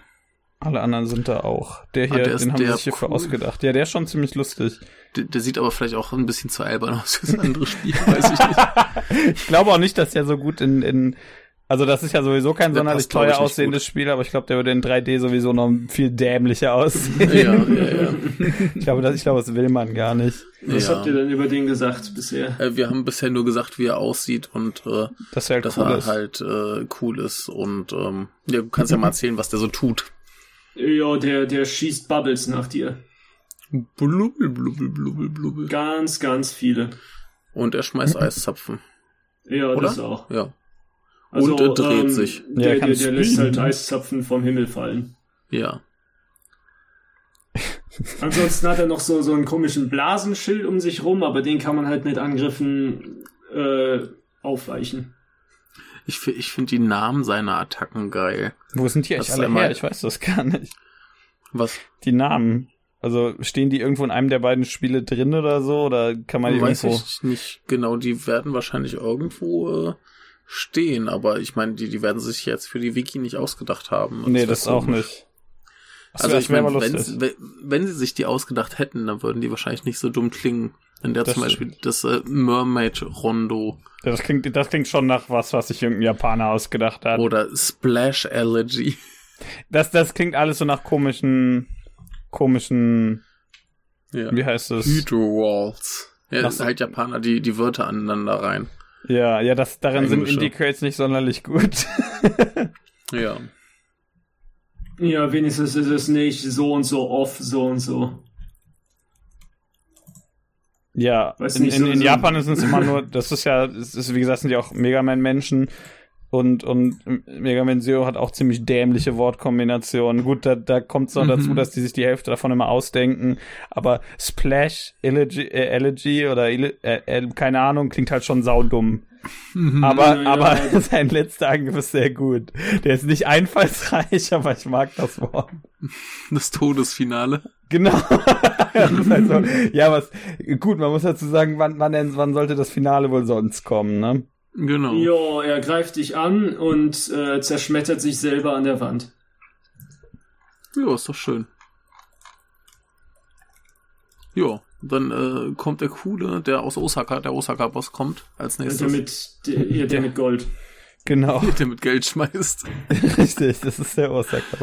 Alle anderen sind da auch. Der hier, Ah, der den haben sie sich hierfür cool. ausgedacht. Ja, der ist schon ziemlich lustig. Der, der sieht aber vielleicht auch ein bisschen zu albern aus für ein *laughs* anderes Spiel, weiß ich nicht. Ich glaube auch nicht, dass der so gut in, in also das ist ja sowieso kein Der sonderlich passt, teuer aussehendes Spiel, aber ich glaube, der würde in 3D sowieso noch viel dämlicher aussehen. ja, ja, ja. *laughs* Ich glaube, das, ich glaube, das will man gar nicht. Was Ja. habt ihr denn über den gesagt bisher? Äh, Wir haben bisher nur gesagt, wie er aussieht und äh, Das wäre halt dass cool. er ist. halt äh, cool ist und ähm, ja, du kannst ja mal erzählen, was der so tut. Ja, der, der schießt Bubbles nach dir. Blubbel, blubbel, blubbel, blubbel. Ganz, ganz viele. Und er schmeißt Eiszapfen. Ja, Oder? das auch. Ja. Und er dreht sich. Ja, Der, er kann der, der lässt halt Eiszapfen vom Himmel fallen. Ja. *laughs* Ansonsten hat er noch so, so einen komischen Blasenschild um sich rum, aber den kann man halt mit Angriffen äh, aufweichen. Ich, ich finde die Namen seiner Attacken geil. Wo sind die eigentlich alle her? Ich weiß das gar nicht. Was? Die Namen. Also stehen die irgendwo in einem der beiden Spiele drin oder so? Oder kann man die Weiß irgendwo... ich nicht genau. Die werden wahrscheinlich irgendwo äh, stehen, aber ich meine, die, die werden sich jetzt für die Wiki nicht ausgedacht haben. Und Nee, das auch nicht. Das Also ich meine, wenn, lustig. wenn, sie sich die ausgedacht hätten, dann würden die wahrscheinlich nicht so dumm klingen. Wenn der Das zum Beispiel das äh, Mermaid Rondo Ja, Das klingt, das klingt schon nach was, was sich irgendein Japaner ausgedacht hat. oder Splash Allergy. Das, das klingt alles so nach komischen, komischen, Ja. wie heißt es? Hydro Walls. Ja, das sind halt Japaner, die die Wörter aneinander rein. Ja, ja, das, darin sind. Indie-Crates nicht sonderlich gut. *laughs* Ja. Ja, wenigstens ist es nicht so und so off, so und so. Ja, in, nicht, in, so- in so- Japan ist es immer nur, *laughs* das ist ja, es ist, wie gesagt, sind ja auch Mega Man-Menschen und, und Mega Man Zero hat auch ziemlich dämliche Wortkombinationen. Gut, da, da kommt es noch Mhm. dazu, dass die sich die Hälfte davon immer ausdenken, aber Splash, Elegy, äh, Elegy oder Ele, äh, äh, keine Ahnung, klingt halt schon saudumm. Aber, Ja, ja. aber *laughs* sein letzter Angriff ist sehr gut. Der ist nicht einfallsreich, *laughs* aber ich mag das Wort. Das Todesfinale. Genau. Halt *laughs* so, ja, was gut, man muss dazu sagen, wann, wann, denn, wann sollte das Finale wohl sonst kommen, ne? Genau. Ja, er greift dich an und äh, zerschmettert sich selber an der Wand. Ja, ist doch schön. Ja, dann äh, kommt der Coole, der aus Osaka, der Osaka-Boss kommt als Der nächstes. mit, der, ja, der mit Gold. Genau. *laughs* der mit Geld schmeißt. *laughs* Richtig, das ist der Osaka.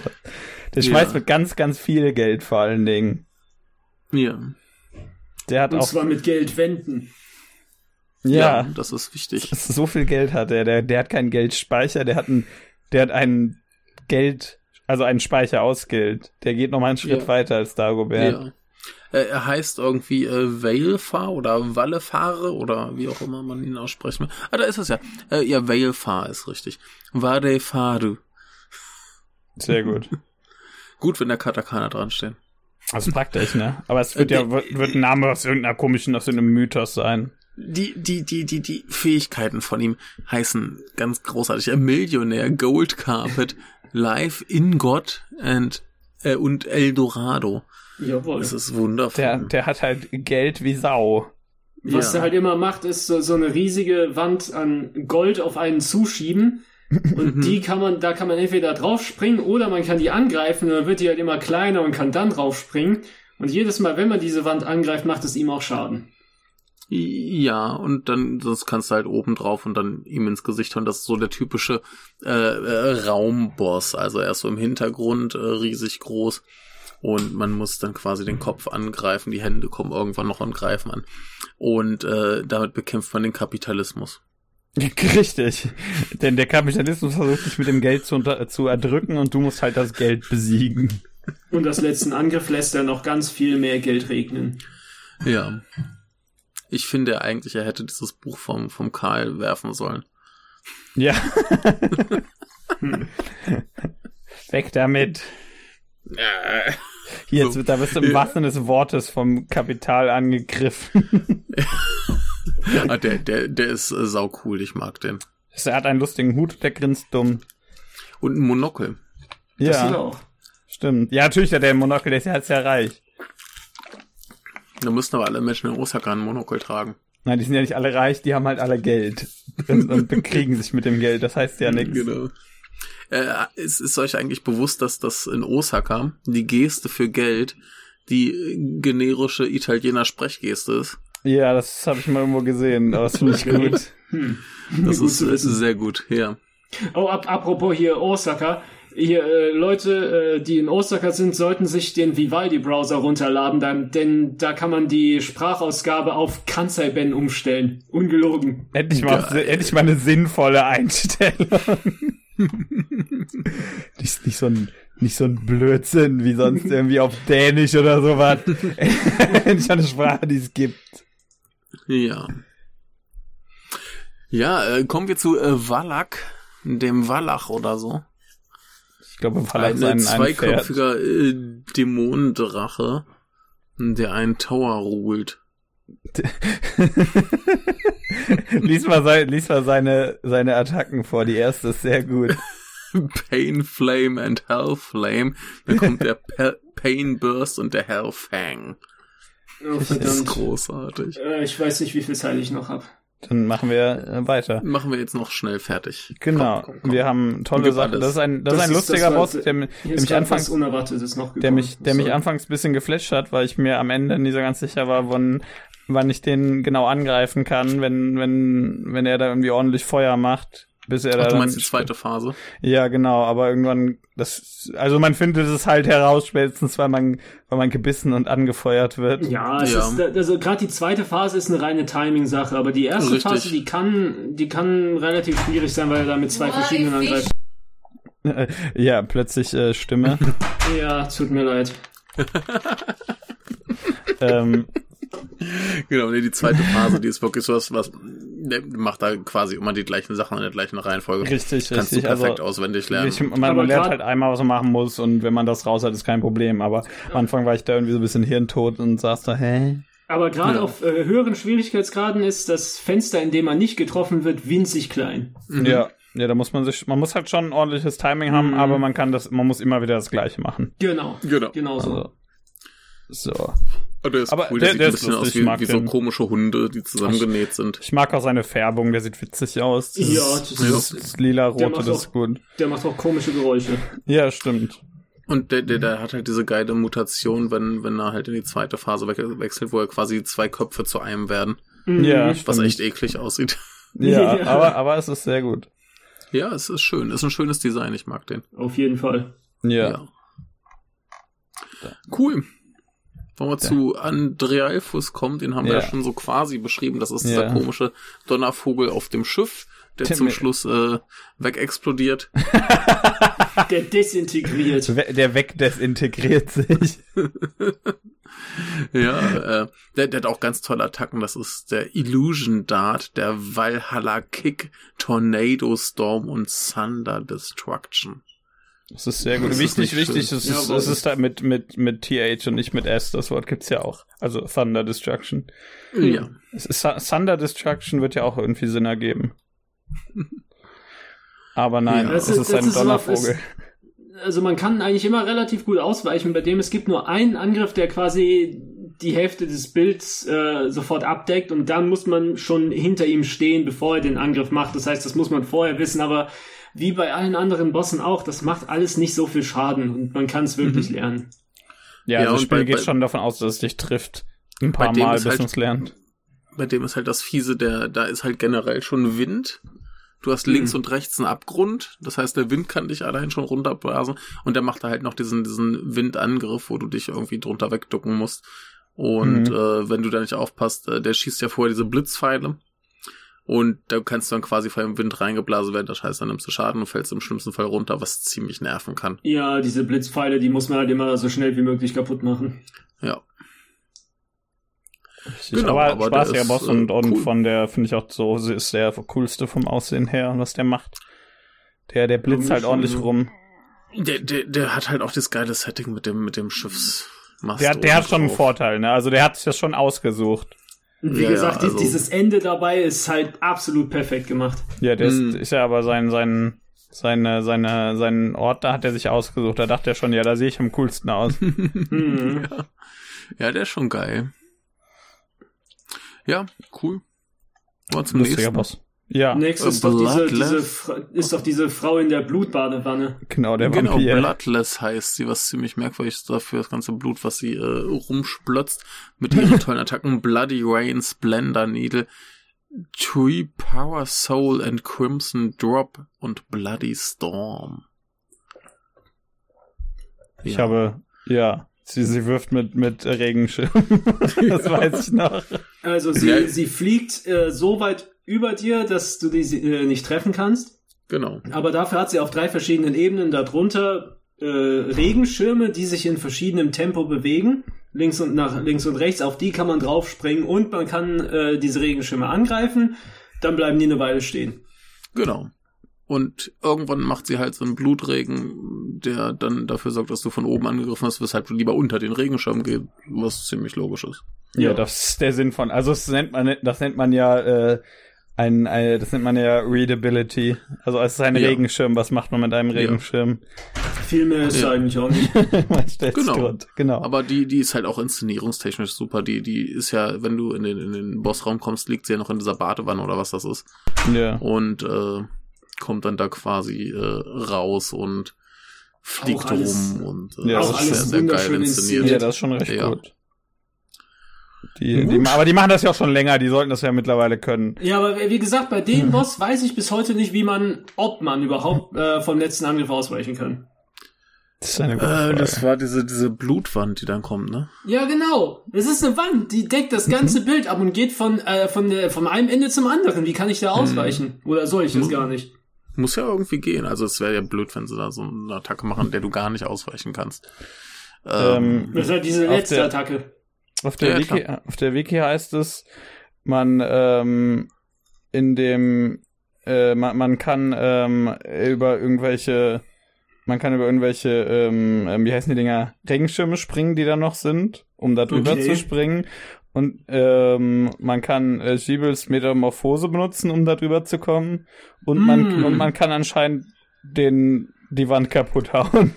Der schmeißt Ja. mit ganz, ganz viel Geld vor allen Dingen. Ja. Der hat Und auch, zwar mit Geldwänden. Ja, das ist wichtig. so viel Geld hat er. Der, der hat keinen Geldspeicher, der hat einen, der hat einen Geld, also einen Speicher aus Geld. Der geht noch mal einen Schritt Ja. weiter als Dagobert. Ja. Er heißt irgendwie äh, Veilfar oder Wallefahre oder wie auch immer man ihn aussprechen will. Ah, da ist es ja. Äh, ja, Veilfar ist richtig. Wadefaru. Sehr gut. *laughs* Gut, wenn der Katakana dran stehen. Das ist praktisch, ne? Aber es wird Äh, ja, wird ein Name aus irgendeiner komischen, aus irgendeinem Mythos sein. Die, die, die, die, die Fähigkeiten von ihm heißen ganz großartig. A Millionaire, Gold Carpet, Life in God and, äh, und Eldorado. Jawohl. Das ist wundervoll. Der, der hat halt Geld wie Sau. Was Ja. der halt immer macht, ist so, so eine riesige Wand an Gold auf einen zuschieben. Und die kann man, da kann man entweder draufspringen oder man kann die angreifen und dann wird die halt immer kleiner und kann dann draufspringen. Und jedes Mal, wenn man diese Wand angreift, macht es ihm auch Schaden. Ja, und dann sonst kannst du halt oben drauf und dann ihm ins Gesicht hauen. Das ist so der typische äh, äh, Raumboss. Also er ist so im Hintergrund äh, riesig groß und man muss dann quasi den Kopf angreifen. Die Hände kommen irgendwann noch und greifen an. Und äh, damit bekämpft man den Kapitalismus. *laughs* Richtig. Denn der Kapitalismus versucht dich mit dem Geld zu, unter zu erdrücken und du musst halt das Geld besiegen. Und das letzten Angriff lässt er noch ganz viel mehr Geld regnen. Ja. Ich finde eigentlich, er hätte dieses Buch vom, vom Karl werfen sollen. Ja. Weg damit. Jetzt, wird- da bist du im wahrsten des Wortes vom Kapital angegriffen. *laughs* ah, der, der, der ist äh, saucool, ich mag den. Er hat einen lustigen Hut, der grinst dumm. Und ein Monokel. Das hat er Ja, auch. stimmt. Ja, natürlich hat der Monokel, der ist ja sehr reich. Da müssten aber alle Menschen in Osaka ein Monokel tragen. Nein, die sind ja nicht alle reich, die haben halt alle Geld. Und, und *laughs* bekriegen sich mit dem Geld, das heißt ja nichts. Genau. Äh, ist, ist euch eigentlich bewusst, dass das in Osaka die Geste für Geld die generische Italiener Sprechgeste ist? Ja, das habe ich mal irgendwo gesehen, aber das finde ich gut. Das ist, *laughs* ist sehr gut, ja. Oh, ap apropos hier Osaka. Hier, äh, Leute, äh, die in Osaka sind, sollten sich den Vivaldi-Browser runterladen, dann, denn da kann man die Sprachausgabe auf Kansai-Ben umstellen. Ungelogen. Endlich mal, Geil. endlich mal eine sinnvolle Einstellung. *laughs* nicht, nicht, so ein, nicht so ein Blödsinn wie sonst irgendwie auf Dänisch oder sowas. *laughs* endlich mal eine Sprache, die es gibt. Ja. Ja, äh, kommen wir zu äh, Wallach, dem Wallach oder so. Ich glaube, weil er Ein seinen zweiköpfiger äh, Dämonendrache, der einen Tower ruht. *laughs* lies mal, sein, lies mal seine, seine Attacken vor. Die erste ist sehr gut. *laughs* Pain Flame and Hell Flame. Dann kommt der *laughs* Pe Pain Burst und der Hell Fang. Oh, Das ist verdammt. großartig. Äh, ich weiß nicht, wie viel Zeit ich noch habe. Dann machen wir äh, weiter. Machen wir jetzt noch schnell fertig. Genau. Komm, komm, komm. Wir haben tolle Sachen. Das ist ein, das Das ist ein ist- lustiger war- Boss, der, der ist mich anfangs Unerwartetes noch gekommen. der mich, der mich anfangs ein bisschen geflasht hat, weil ich mir am Ende nie so ganz sicher war, wann, wann ich den genau angreifen kann, wenn, wenn, wenn er da irgendwie ordentlich Feuer macht, bis er da Ach, du dann meinst die zweite Phase? Ja, genau, aber irgendwann, das, also man findet es halt heraus, spätestens, weil man, weil man gebissen und angefeuert wird. Ja, es Ja. ist, also gerade die zweite Phase ist eine reine Timing-Sache, aber die erste Richtig. Phase, die kann, die kann relativ schwierig sein, weil er da mit zwei verschiedenen angreift. *laughs* Ja, plötzlich äh, Stimme. *laughs* Ja, tut mir leid. ähm, genau, nee, die zweite Phase, die ist wirklich sowas, was der macht da quasi immer die gleichen Sachen in der gleichen Reihenfolge. Richtig, Kannst richtig. du perfekt also, auswendig lernen. Ich, man, Aber man lernt halt einmal, was man machen muss und wenn man das raus hat, ist kein Problem. Aber am Anfang war ich da irgendwie so ein bisschen hirntot und saß da, hä? Aber gerade Ja. auf äh, höheren Schwierigkeitsgraden ist das Fenster, in dem man nicht getroffen wird, winzig klein. Mhm. Ja. Ja, da muss man sich, man muss halt schon ein ordentliches Timing haben, Mhm. aber man kann das, man muss immer wieder das Gleiche machen. Genau. Genau. Genau so. Also, so. Oh, der ist Aber cool, der- der, sieht der ein ist bisschen lustig, aus wie, wie so den. komische Hunde, die zusammengenäht sind. Ich mag auch seine Färbung, der sieht witzig aus. Ja, Dieses, das dieses ist- lila-rote, der macht das ist auch- gut. Der macht auch komische Geräusche. Ja, stimmt. Und der, der, der hat halt diese geile Mutation, wenn, wenn er halt in die zweite Phase we- wechselt, wo er quasi zwei Köpfe zu einem werden. Mhm. Ja, Was stimmt. echt eklig aussieht. *laughs* Ja, *laughs* Ja. aber, aber es ist sehr gut. Ja, es ist schön. Ist ein schönes Design. Ich mag den. Auf jeden Fall. Ja. Cool. Wollen wir zu Andrealfus kommen, den haben wir Ja. ja schon so quasi beschrieben. Das ist dieser Ja. komische Donnervogel auf dem Schiff, der Tim- zum Schluss äh, wegexplodiert. *laughs* Der desintegriert. Der wegdesintegriert sich. *laughs* Ja, äh, der, der hat auch ganz tolle Attacken. Das ist der Illusion Dart, der Valhalla Kick, Tornado Storm und Thunder Destruction. Das ist sehr gut. Das wichtig, wichtig, es ist, es ist da mit, mit, mit TH und nicht mit S. Das Wort gibt's ja auch. Also Thunder Destruction. Ja. Es ist, Thunder Destruction wird ja auch irgendwie Sinn ergeben. Aber nein, Ja. es Das ist, ist- ein ist Donnervogel. Also man kann eigentlich immer relativ gut ausweichen, bei dem es gibt nur einen Angriff, der quasi die Hälfte des Bilds äh, sofort abdeckt und dann muss man schon hinter ihm stehen, bevor er den Angriff macht. Das heißt, das muss man vorher wissen, aber wie bei allen anderen Bossen auch, das macht alles nicht so viel Schaden und man kann es wirklich Mhm. lernen. Ja, Ja, also das Spiel bei- geht bei- schon davon aus, dass es dich trifft. Ein paar Mal, ist bis halt- man es lernt. Bei dem ist halt das Fiese, der, da ist halt generell schon Wind. Du hast links Mhm. und rechts einen Abgrund. Das heißt, der Wind kann dich allein schon runterblasen. Und der macht da halt noch diesen, diesen Windangriff, wo du dich irgendwie drunter wegducken musst. Und Mhm. äh, wenn du da nicht aufpasst, äh, der schießt ja vorher diese Blitzpfeile. Und da kannst du dann quasi vor dem Wind reingeblasen werden. Das heißt, dann nimmst du Schaden und fällst im schlimmsten Fall runter, was ziemlich nerven kann. Ja, diese Blitzpfeile, die muss man halt immer so schnell wie möglich kaputt machen. Ja. Genau, aber, aber spaßiger der ist, Boss und, äh, und cool. von der, finde ich auch so, sie ist der coolste vom Aussehen her, was der macht. Der, der blitzt halt ordentlich rum. Der, der, der hat halt auch das geile Setting mit dem, mit dem Schiffsmast. Der, der hat schon einen drauf. Vorteil, ne? Also der hat sich das schon ausgesucht. Und wie Ja, gesagt, ja, also- dieses Ende dabei ist halt absolut perfekt gemacht. Ja, der Mhm. ist, ja aber sein, sein, seine, seine, seinen Ort, da hat er sich ausgesucht. Da dachte er schon, ja, da sehe ich am coolsten aus. *laughs* Mhm. ja. ja, der ist schon geil. Ja, cool. Wir zum Lustiger nächsten. Boss. Ja, Nächstes ist doch, diese, diese, ist doch diese Frau in der Blutbadewanne. genau, der genau, Vampir. Bloodless heißt sie, was ziemlich merkwürdig ist dafür, das ganze Blut, was sie äh, rumsplotzt, mit ihren *laughs* tollen Attacken Bloody Rain, Splendor Needle, Tree Power Soul and Crimson Drop und Bloody Storm. Ich Ja. habe, ja, sie, sie wirft mit, mit Regenschirm. *laughs* das weiß ich noch. Also sie, Ja. sie fliegt äh, so weit über dir, dass du die äh, nicht treffen kannst. Genau. Aber dafür hat sie auf drei verschiedenen Ebenen darunter äh, Regenschirme, die sich in verschiedenem Tempo bewegen. Links und nach links und rechts, auf die kann man draufspringen und man kann äh, diese Regenschirme angreifen. Dann bleiben die eine Weile stehen. Genau. Und irgendwann macht sie halt so einen Blutregen, der dann dafür sorgt, dass du von oben angegriffen hast, weshalb du lieber unter den Regenschirm gehst, was ziemlich logisch ist. Ja, Ja. das ist der Sinn von, also das nennt man, das nennt man ja, äh, ein, ein, das nennt man ja Readability. Also es ist ein Ja. Regenschirm. Was macht man mit einem Regenschirm? Viel mehr ist Ja. eigentlich auch nicht. *laughs* Genau. Genau. Aber die, die ist halt auch inszenierungstechnisch super. Die, die ist ja, wenn du in den, in den Bossraum kommst, liegt sie ja noch in dieser Badewanne oder was das ist. ja. Und äh, kommt dann da quasi äh, raus und fliegt Auch alles- rum und äh, Ja, das ist sehr, alles sehr geil inszeniert. Ja, das ist schon recht Ja. gut. Die, die, aber die machen das ja auch schon länger, die sollten das ja mittlerweile können. Ja, aber wie gesagt, bei dem Boss weiß ich bis heute nicht, wie man, ob man überhaupt äh, vom letzten Angriff ausweichen kann. Das ist eine gute Äh, Frage. das war diese, diese Blutwand, die dann kommt, ne? Ja, genau. Es ist eine Wand, die deckt das ganze Bild ab und geht von, äh, von, der, von einem Ende zum anderen. Wie kann ich da ausweichen? Oder soll ich das Mhm. gar nicht? Muss ja irgendwie gehen. Also es wäre ja blöd, wenn sie da so eine Attacke machen, der du gar nicht ausweichen kannst. Ähm, Das ist halt diese letzte der- Attacke. Auf der, Ja, Wiki, auf der Wiki heißt es, man ähm, in dem äh, man, man kann ähm, über irgendwelche man kann über irgendwelche ähm, ähm, wie heißen die Dinger Regenschirme springen, die da noch sind, um da drüber Okay. zu springen. Und ähm, man kann äh, Giebels Metamorphose benutzen, um da drüber zu kommen. Und man Mm. und man kann anscheinend den die Wand kaputt hauen.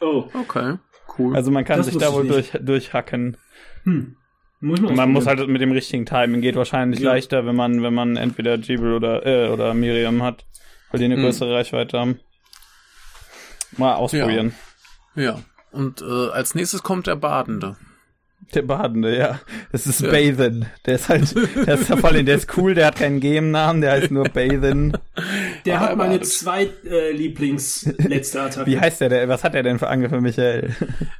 Oh. Okay, cool. Also man kann Das sich da wohl durch durchhacken. Hm. Muss man Und man muss halt mit dem richtigen Timing geht wahrscheinlich Ja. leichter, wenn man wenn man entweder Jibel oder äh, oder Miriam hat, weil die eine Hm. größere Reichweite haben. Mal ausprobieren. ja. Und äh, als nächstes kommt der Badende. Der Badende, ja. Das ist Ja. Bathen. Der ist halt, der ist der ist cool, der hat keinen Game-Namen, der heißt nur *laughs* Bathen. Der hat meine zweit äh, Lieblings-letzte Attacke. Wie heißt der, der? Was hat er denn für Angriffe, Michael?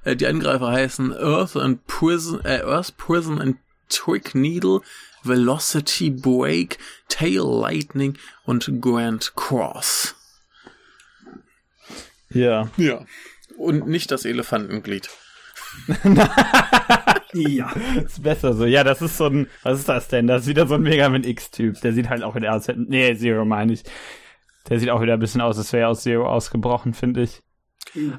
Äh, die Angreifer heißen Earth and Prison, äh, Earth Prison and Twig Needle, Velocity Break, Tail Lightning und Grand Cross. Ja. Ja. Und nicht das Elefantenglied. *laughs* Ja. Ist besser so. Ja, das ist so ein, was ist das denn? Das ist wieder so ein Mega Man X-Typ. Der sieht halt auch wieder aus, nee, Zero meine ich. Der sieht auch wieder ein bisschen aus, als wäre er aus Zero ausgebrochen, finde ich.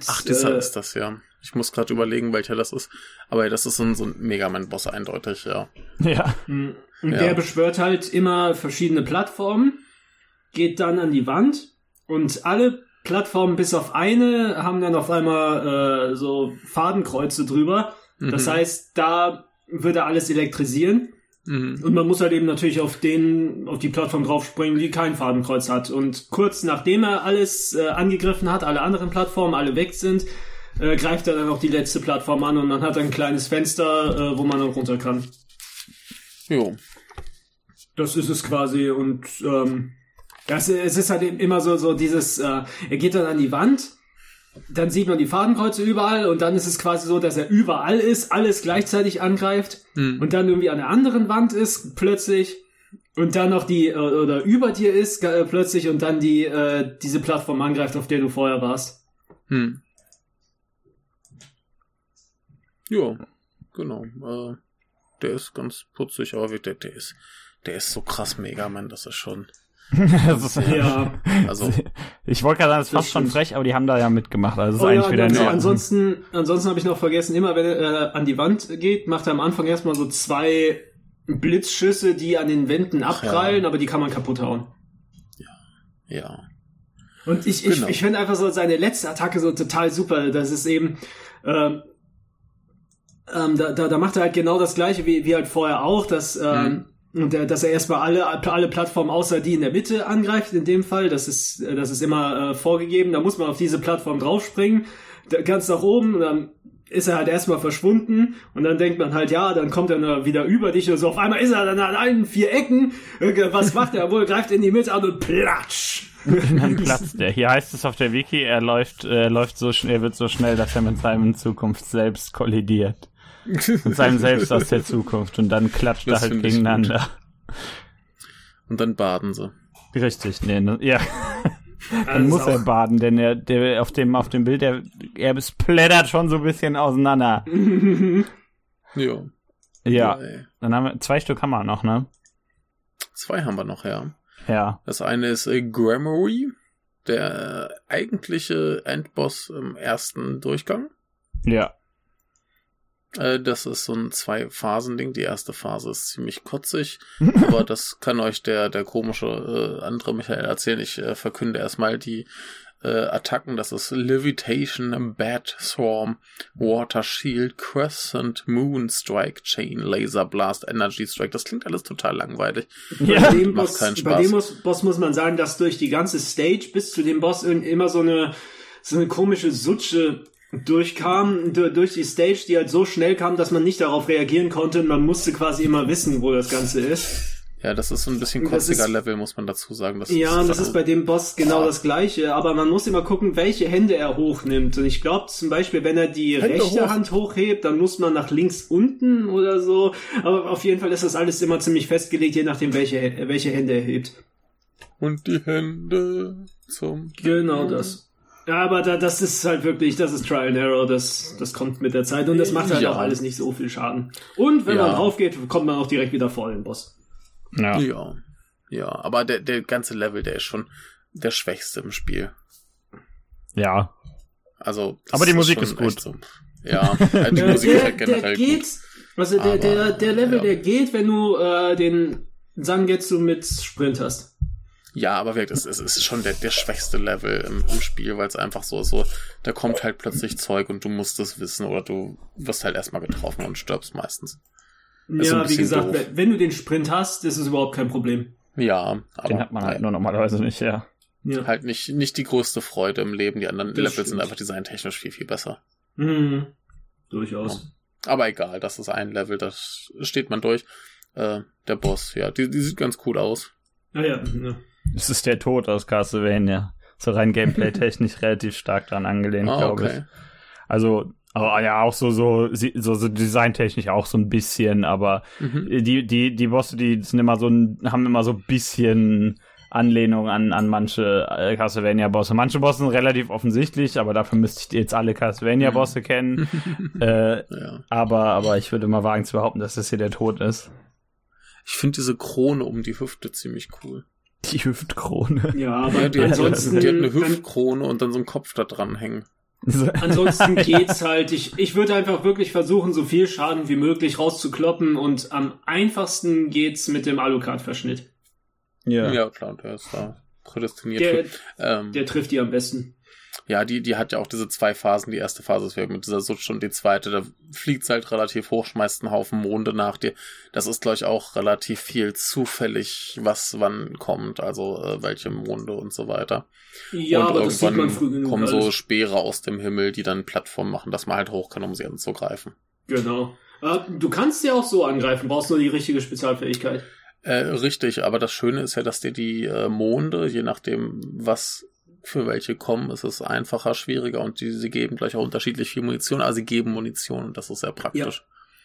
Ach, dieser äh, ist das, ja. Ich muss gerade überlegen, welcher das ist. Aber das ist so ein, so ein Mega Man-Boss eindeutig, ja. *laughs* Ja. Und Ja. der beschwört halt immer verschiedene Plattformen, geht dann an die Wand und alle Plattformen bis auf eine haben dann auf einmal äh, so Fadenkreuze drüber. Das Mhm. heißt, da würde alles elektrisieren. Mhm. Und man muss halt eben natürlich auf den, auf die Plattform draufspringen, die kein Fadenkreuz hat. Und kurz nachdem er alles äh, angegriffen hat, alle anderen Plattformen, alle weg sind, äh, greift er dann auch die letzte Plattform an und man hat ein kleines Fenster, äh, wo man dann runter kann. Jo. Das ist es quasi und ähm, das, es ist halt eben immer so, so dieses, äh, er geht dann an die Wand, dann sieht man die Fadenkreuze überall und dann ist es quasi so, dass er überall ist, alles gleichzeitig angreift Hm. und dann irgendwie an der anderen Wand ist plötzlich und dann noch die äh, oder über dir ist äh, plötzlich und dann die äh, diese Plattform angreift, auf der du vorher warst. Hm. Ja, genau. Äh, der ist ganz putzig, aber der, der ist, der ist so krass Mega Man, das ist schon. *laughs* ist, Ja. Also, Ich wollte gerade sagen, das ist fast schon frech, aber die haben da ja mitgemacht. Also das ist Oh eigentlich ja, wieder Ordnung. ansonsten, ansonsten habe ich noch vergessen, immer wenn er äh, an die Wand geht, macht er am Anfang erstmal so zwei Blitzschüsse, die an den Wänden abprallen, aber die kann man kaputt hauen. ja. Und ich, ich, Genau. ich finde einfach so seine letzte Attacke so total super. Das ist eben, ähm, ähm, da, da, da macht er halt genau das gleiche wie, wie halt vorher auch, dass, ähm, und der, dass er erstmal alle, alle Plattformen außer die in der Mitte angreift, in dem Fall. Das ist, äh, das ist immer äh, vorgegeben. Da muss man auf diese Plattform draufspringen, da, ganz nach oben, und dann ist er halt erstmal verschwunden und dann denkt man halt, ja, dann kommt er wieder über dich und so. Auf einmal ist er dann an allen vier Ecken. Äh, Was macht er? Wohl greift in die Mitte an und platsch. Dann platzt der. Hier heißt es auf der Wiki, er läuft, äh, läuft so schnell, er wird so schnell, dass er mit seinem Zukunft selbst kollidiert. *laughs* Mit seinem Selbst aus der Zukunft. Und dann klatscht er Das halt find ich gegeneinander. Und dann baden sie. Richtig, nee, ne, ja. *laughs* Dann muss er baden, denn er, der, auf dem, auf dem Bild, der, er splattert schon so ein bisschen auseinander. *laughs* Jo. Ja. Ey. Dann haben wir, zwei Stück haben wir noch, ne? Zwei haben wir noch, ja. Ja. Das eine ist äh, Grammary, der eigentliche Endboss im ersten Durchgang. Ja. Äh, das ist so ein Zwei-Phasen-Ding. Die erste Phase ist ziemlich kotzig, *laughs* aber das kann euch der, der komische äh, andere Michael erzählen. Ich äh, verkünde erstmal die äh, Attacken. Das ist Levitation, Bat Swarm, Water Shield, Crescent, Moon Strike, Chain, Laser Blast, Energy Strike. Das klingt alles total langweilig. Bei Ja. dem, Macht Boss, keinen bei dem Boss, Boss muss man sagen, dass durch die ganze Stage bis zu dem Boss immer so eine, so eine komische Sutsche durchkam, du- durch die Stage, die halt so schnell kam, dass man nicht darauf reagieren konnte und man musste quasi immer wissen, wo das Ganze ist. Ja, das ist so ein bisschen ist- Level, muss man dazu sagen. Das Ja, und das ist bei dem Boss genau Ah. das Gleiche, aber man muss immer gucken, welche Hände er hochnimmt. Und ich glaube zum Beispiel, wenn er die Hände rechte hoch. Hand hochhebt, dann muss man nach links unten oder so. Aber auf jeden Fall ist das alles immer ziemlich festgelegt, je nachdem, welche, welche Hände er hebt. Und die Hände zum. Genau das. Ja, aber da, das ist halt wirklich, das ist Trial and Error, das, das kommt mit der Zeit und das macht halt Ja. auch alles nicht so viel Schaden. Und wenn Ja. man drauf geht, kommt man auch direkt wieder vor den Boss. Ja. Ja. Ja, aber der, der ganze Level, der ist schon der schwächste im Spiel. ja. Also. Aber die Musik ist gut. So, ja, *laughs* die Der, Musik ist der, halt der generell geht, gut. also der, Aber, der, der Level, ja. der geht, wenn du äh, den Zangetsu mit Sprint hast. Ja, aber wirklich, es, es ist schon der, der schwächste Level im, im Spiel, weil es einfach so ist, so, da kommt halt plötzlich Zeug und du musst es wissen oder du wirst halt erstmal getroffen und stirbst meistens. Ein Ja, wie gesagt, doof. wenn- du den Sprint hast, ist es überhaupt kein Problem. Ja, aber Den hat man halt nur normalerweise nicht, ja. Ja. halt nicht, nicht die größte Freude im Leben. Die anderen Das Levels stimmt. sind einfach designtechnisch viel, viel besser. Mhm. Durchaus. Aber egal, das ist ein Level, das steht man durch. Äh, der Boss, ja, die, die sieht ganz cool aus. Ja, ja. ja. Es ist der Tod aus Castlevania. So rein gameplay-technisch *laughs* relativ stark daran angelehnt, Ah, glaube okay. ich. Also, aber ja, auch so, so, so, so designtechnisch auch so ein bisschen, aber Mhm. die, die, die Bosse, die sind immer so ein, haben immer so ein bisschen Anlehnung an, an manche äh, Castlevania-Bosse. Manche Bosse sind relativ offensichtlich, aber dafür müsste ich jetzt alle Castlevania-Bosse kennen. *laughs* äh, Ja. aber, aber ich würde mal wagen zu behaupten, dass das hier der Tod ist. Ich finde diese Krone um die Hüfte ziemlich cool. Die Hüftkrone. Ja, aber Ja, die, hat, ansonsten, die hat eine Hüftkrone und dann so einen Kopf da dran hängen. ansonsten *laughs* geht's halt. Ich, ich würde einfach wirklich versuchen, so viel Schaden wie möglich rauszukloppen und am einfachsten geht's mit dem Alucard-Verschnitt. Ja, ja. klar, der ist da prädestiniert. Der, für, ähm, der trifft die am besten. Ja, die, die hat ja auch diese zwei Phasen. Die erste Phase ist mit dieser Sutsch und die zweite, da fliegt halt relativ hoch, schmeißt einen Haufen Monde nach dir. Das ist, glaube ich, auch relativ viel zufällig, was wann kommt, also äh, welche Monde und so weiter. Ja, und aber das sieht man irgendwann früh genug. kommen so alles. Speere aus dem Himmel, die dann Plattformen machen, dass man halt hoch kann, um sie anzugreifen. Genau. Äh, du kannst ja auch so angreifen, brauchst nur die richtige Spezialfähigkeit. Äh, richtig, aber das Schöne ist ja, dass dir die äh, Monde, je nachdem, was für welche kommen, ist es einfacher, schwieriger und die, sie geben gleich auch unterschiedlich viel Munition, also sie geben Munition und das ist sehr praktisch.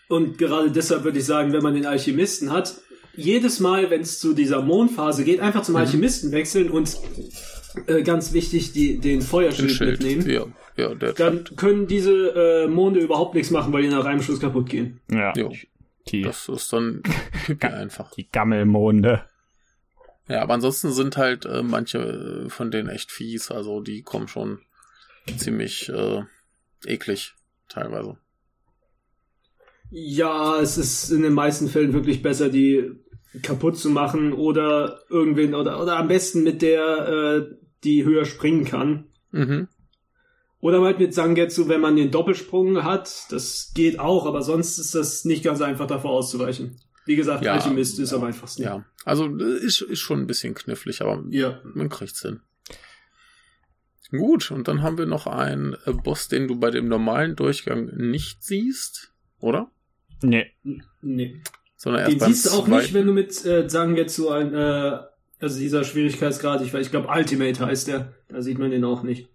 Und gerade deshalb würde ich sagen, wenn man den Alchemisten hat, jedes Mal, wenn es zu dieser Mondphase geht, einfach zum Mhm. Alchemisten wechseln und äh, ganz wichtig, die, den Den Feuerschild Schild. mitnehmen. Ja, ja, der Dann können diese äh, Monde überhaupt nichts machen, weil die nach einem Schuss kaputt gehen. ja. Jo. Die, das ist dann *laughs* einfach. die Gammelmonde. Ja, aber ansonsten sind halt äh, manche äh, von denen echt fies, also die kommen schon ziemlich äh, eklig teilweise. Ja, es ist in den meisten Fällen wirklich besser, die kaputt zu machen oder irgendwen oder oder am besten mit der, äh, die höher springen kann. Mhm. Oder halt mit Zangetsu, wenn man den Doppelsprung hat. Das geht auch, aber sonst ist das nicht ganz einfach davor auszuweichen. Wie gesagt, Ja, Alchemist ist ja, am einfachsten. Ja, also ist, ist schon ein bisschen knifflig, aber Ja. man kriegt's hin. Gut, und dann haben wir noch einen äh, Boss, den du bei dem normalen Durchgang nicht siehst, oder? Nee. Nee. Sondern erst Den beim siehst du auch zweiten. nicht, wenn du mit äh, Zangetsu ein, äh, also dieser Schwierigkeitsgrad, ich weiß, ich glaube Ultimate heißt der, da sieht man den auch nicht.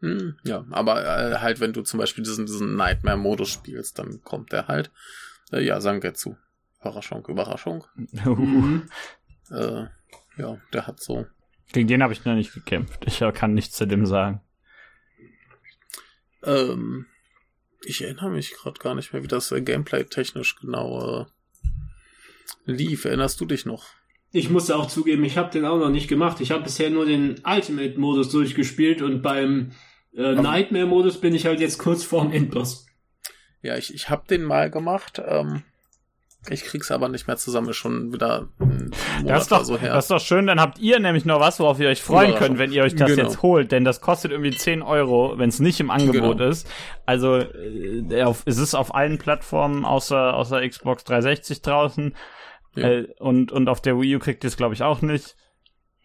Hm, ja, aber äh, halt, wenn du zum Beispiel diesen, diesen Nightmare-Modus spielst, dann kommt der halt. Äh, ja, Sangetsu. Überraschung, Überraschung. Mhm. Äh, ja, der hat so. Gegen den habe ich noch nicht gekämpft. Ich kann nichts zu dem sagen. Ähm, ich erinnere mich gerade gar nicht mehr, wie das äh, Gameplay technisch genau äh, lief. Erinnerst du dich noch? Ich musste auch zugeben, ich habe den auch noch nicht gemacht. Ich habe bisher nur den Ultimate-Modus durchgespielt und beim äh, Nightmare-Modus bin ich halt jetzt kurz vorm Endboss. Ja, ich, ich habe den mal gemacht. Ähm, ich krieg's aber nicht mehr zusammen. Ist schon wieder ein Monat Das ist, doch, so her. das ist doch schön, dann habt ihr nämlich noch was, worauf ihr euch freuen könnt, wenn ihr euch das Genau. jetzt holt, denn das kostet irgendwie 10 Euro, wenn es nicht im Angebot Genau. ist. Also äh, auf, es ist auf allen Plattformen außer, außer Xbox 360 draußen Ja. äh, und, und auf der Wii U kriegt ihr es, glaube ich, auch nicht.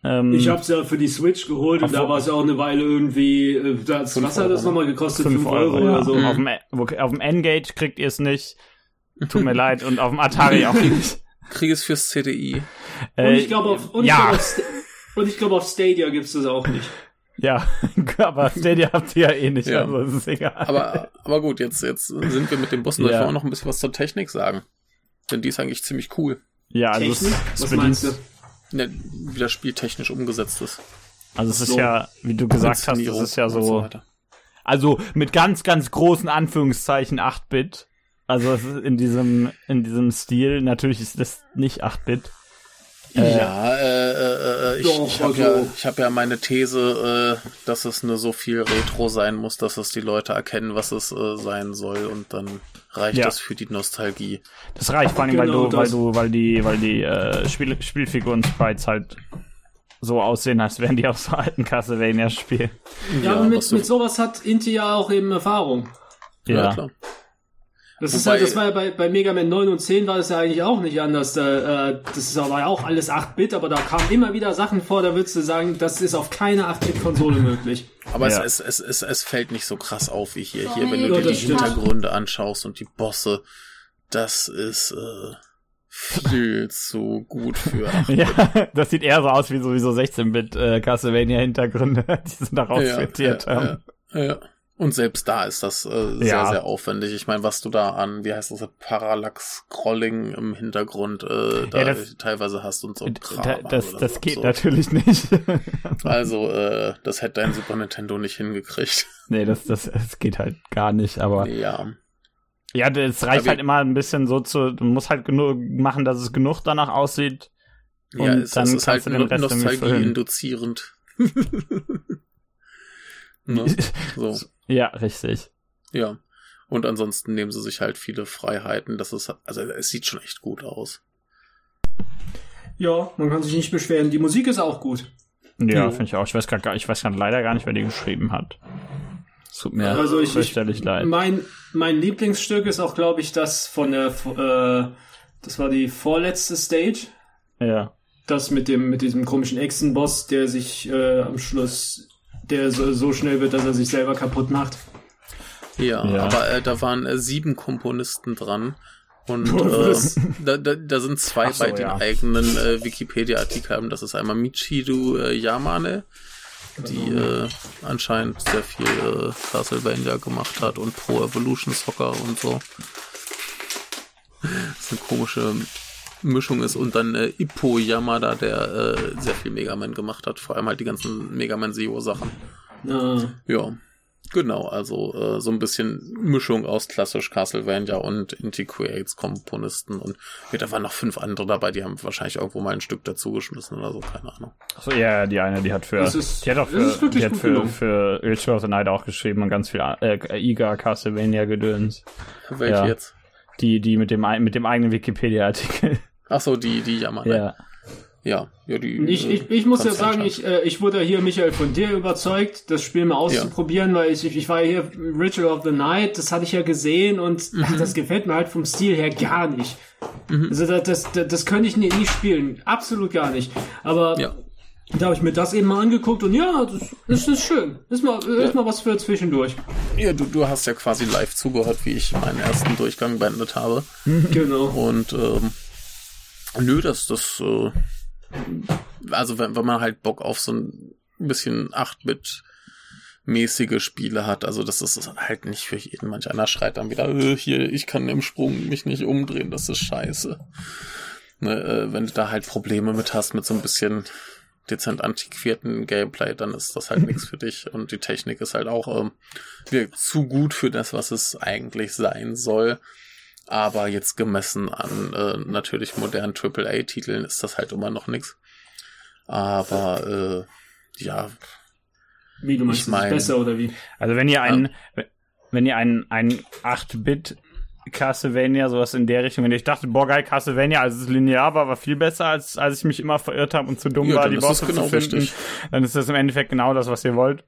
Ähm, Ich habe es ja für die Switch geholt und da war es ja auch eine Weile irgendwie, äh, das, was hat das nochmal gekostet? 5 5 Euro, Euro, ja. oder so. Mhm. Auf dem, auf dem N-Gage kriegt ihr es nicht. Tut mir leid. Und auf dem Atari *laughs* auch nicht. Krieg es fürs CDI. Und Äh, ich glaube auf, und ich ja. glaube auf, und ich glaube auf Stadia gibt's das auch nicht. Ja, *laughs* aber Stadia habt ihr ja eh nicht, Ja. also es ist egal. Aber, aber gut, jetzt, jetzt sind wir mit dem Bus und Ja. ich will auch noch ein bisschen was zur Technik sagen. Denn die ist eigentlich ziemlich cool. ja, also es, Technik? es Was meinst du? Ne, wie das Spiel technisch umgesetzt ist. Also es ist So. ja, wie du gesagt hast, es ist ja so, weiter. also mit ganz, ganz großen Anführungszeichen 8-Bit. Also es ist in diesem, in diesem Stil. Natürlich ist das nicht 8-Bit. Äh, ja, äh, äh, äh, ich, Doch, ich habe also- ja, ich hab ja meine These, äh, dass es nur so viel Retro sein muss, dass es die Leute erkennen, was es äh, sein soll und dann reicht Ja. das für die Nostalgie. Das reicht vor allem, weil Genau du, weil du, weil die, weil die äh, Spiel, Spielfiguren Sprites halt so aussehen, als wären die aus so alten Castlevania-Spielen. Ja, Ja, und mit, mit sowas hat Inti ja auch eben Erfahrung. Ja. klar. Das ist Wobei- halt, das war ja bei, bei Mega Man 9 und 10 war das ja eigentlich auch nicht anders. Da, äh, das ist, war ja auch alles 8-Bit, aber da kamen immer wieder Sachen vor, da würdest du sagen, das ist auf keiner 8-Bit-Konsole möglich. Aber Ja. es, es, es, es, es fällt nicht so krass auf wie hier. Hier, wenn Ja, du dir die. Hintergründe anschaust und die Bosse, das ist äh, viel zu gut für. *laughs* Ja, das sieht eher so aus wie sowieso 16-Bit äh, Castlevania-Hintergründe, *laughs* die sie daraus filtriert ja, haben. ja, ja. Und selbst da ist das äh, sehr, Ja. sehr aufwendig. Ich meine, was du da an, wie heißt das, Parallax-Scrolling im Hintergrund äh, da Ja, das- teilweise hast und so. ein Kram, Da, das, das geht so. natürlich nicht. *laughs* Also, äh, das hätte dein Super Nintendo nicht hingekriegt. nee, das, das, das geht halt gar nicht, aber ja. ja, das reicht Aber- halt immer ein bisschen so zu, du musst halt genug machen, dass es genug danach aussieht. Ja, Und es, dann es ist halt. Nostalgie-induzierend. *laughs* ne? *laughs* So, Ja, richtig. ja. Und ansonsten nehmen sie sich halt viele Freiheiten. Das ist, also es sieht schon echt gut aus. Ja, man kann sich nicht beschweren. Die Musik ist auch gut. Ja, Jo. finde ich auch. Ich weiß grad gar, ich weiß grad leider gar nicht, wer die geschrieben hat. Es tut mir Also ich- fürchterlich leid. Mein, mein Lieblingsstück ist auch, glaube ich, das von der, äh, das war die vorletzte Stage. Ja. Das mit dem, mit diesem komischen Echsenboss, der sich äh, am Schluss, der so, so schnell wird, dass er sich selber kaputt macht. Ja, Ja. aber äh, da waren äh, sieben Komponisten dran. Und *laughs* äh, da, da, da sind zwei so, bei den ja. eigenen äh, Wikipedia-Artikeln. Das ist einmal Michiru äh, Yamane, die äh, anscheinend sehr viel äh, Castlevania gemacht hat und Pro Evolution Soccer und so. *laughs* Das eine komische Mischung ist. Und dann äh, Ippo Yamada, der äh, sehr viel Mega Man gemacht hat. Vor allem halt die ganzen Mega Man Zero-Sachen. Äh, Ja, genau, also äh, so ein bisschen Mischung aus klassisch Castlevania und Inti Creates Komponisten und ja, da waren noch fünf andere dabei, die haben wahrscheinlich irgendwo mal ein Stück dazugeschmissen oder so, keine Ahnung. Achso, ja, die eine, die hat für, ist- die hat auch für, die hat für, für Ultra of the Night auch geschrieben und ganz viel äh, Iga Castlevania gedöns. Welche Ja. jetzt? Die, die mit dem, mit dem eigenen Wikipedia-Artikel. Ach so, die, die Jammer. ne? Ja. ja, ja, die. Ich, äh, ich, ich muss ja sagen, ich, äh, ich wurde hier, Michael, von dir überzeugt, das Spiel mal auszuprobieren, weil ich, ich war ja hier Ritual of the Night, das hatte ich ja gesehen und Mhm. ach, das gefällt mir halt vom Stil her gar nicht. Also das, das, das, das könnte ich nie, nie spielen, absolut gar nicht. Aber Ja. da habe ich mir das eben mal angeguckt und ja, das, das ist schön. Ist mal, ist mal was für zwischendurch. Ja, du, du hast ja quasi live zugehört, wie ich meinen ersten Durchgang beendet habe. Genau. Und ähm, nö, das, das, äh, also wenn, wenn man halt Bock auf so ein bisschen 8-Bit mäßige Spiele hat, also das ist halt nicht für jeden. Manch einer schreit dann wieder, äh, hier, ich kann im Sprung mich nicht umdrehen, das ist scheiße. Ne, äh, wenn du da halt Probleme mit hast, mit so ein bisschen dezent antiquierten Gameplay, dann ist das halt nichts für dich. Und die Technik ist halt auch ähm, zu gut für das, was es eigentlich sein soll. Aber jetzt gemessen an äh, natürlich modernen AAA-Titeln ist das halt immer noch nichts. Aber äh, ja, Wie, du meinst, Ich das ist mein- besser oder wie? Also wenn ihr einen, wenn ihr einen, einen 8-Bit Castlevania, sowas in der Richtung, wenn ich dachte, boah geil, Castlevania, als es linear war, war viel besser, als, als ich mich immer verirrt habe und zu dumm Ja, war, die ist das Bosse genau zu finden, richtig. dann ist das im Endeffekt genau das, was ihr wollt.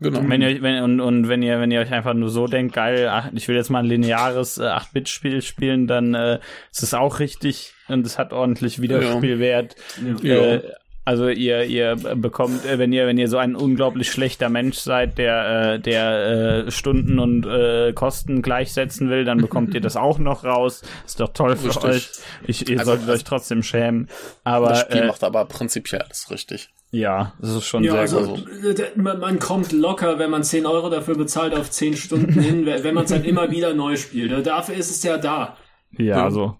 Genau. Wenn ihr, wenn, und, und wenn ihr, wenn ihr euch einfach nur so denkt, geil, ach, ich will jetzt mal ein lineares äh, 8-Bit-Spiel spielen, dann äh, ist es auch richtig und es hat ordentlich Wiederspielwert. Ja. Ja. Also ihr, ihr bekommt, äh, wenn ihr, wenn ihr so ein unglaublich schlechter Mensch seid, der, äh, der äh, Stunden und äh, Kosten gleichsetzen will, dann bekommt ihr das auch noch raus. Ist doch toll für Richtig. euch. Ich, ihr Also- solltet euch trotzdem schämen. Aber das Spiel äh, macht aber prinzipiell alles richtig. ja, das ist schon Ja, sehr also gut. man, kommt locker, wenn man 10 Euro dafür bezahlt, auf 10 Stunden hin, *laughs* wenn man es dann immer wieder neu spielt. Dafür ist es ja da. Ja, Ja. also.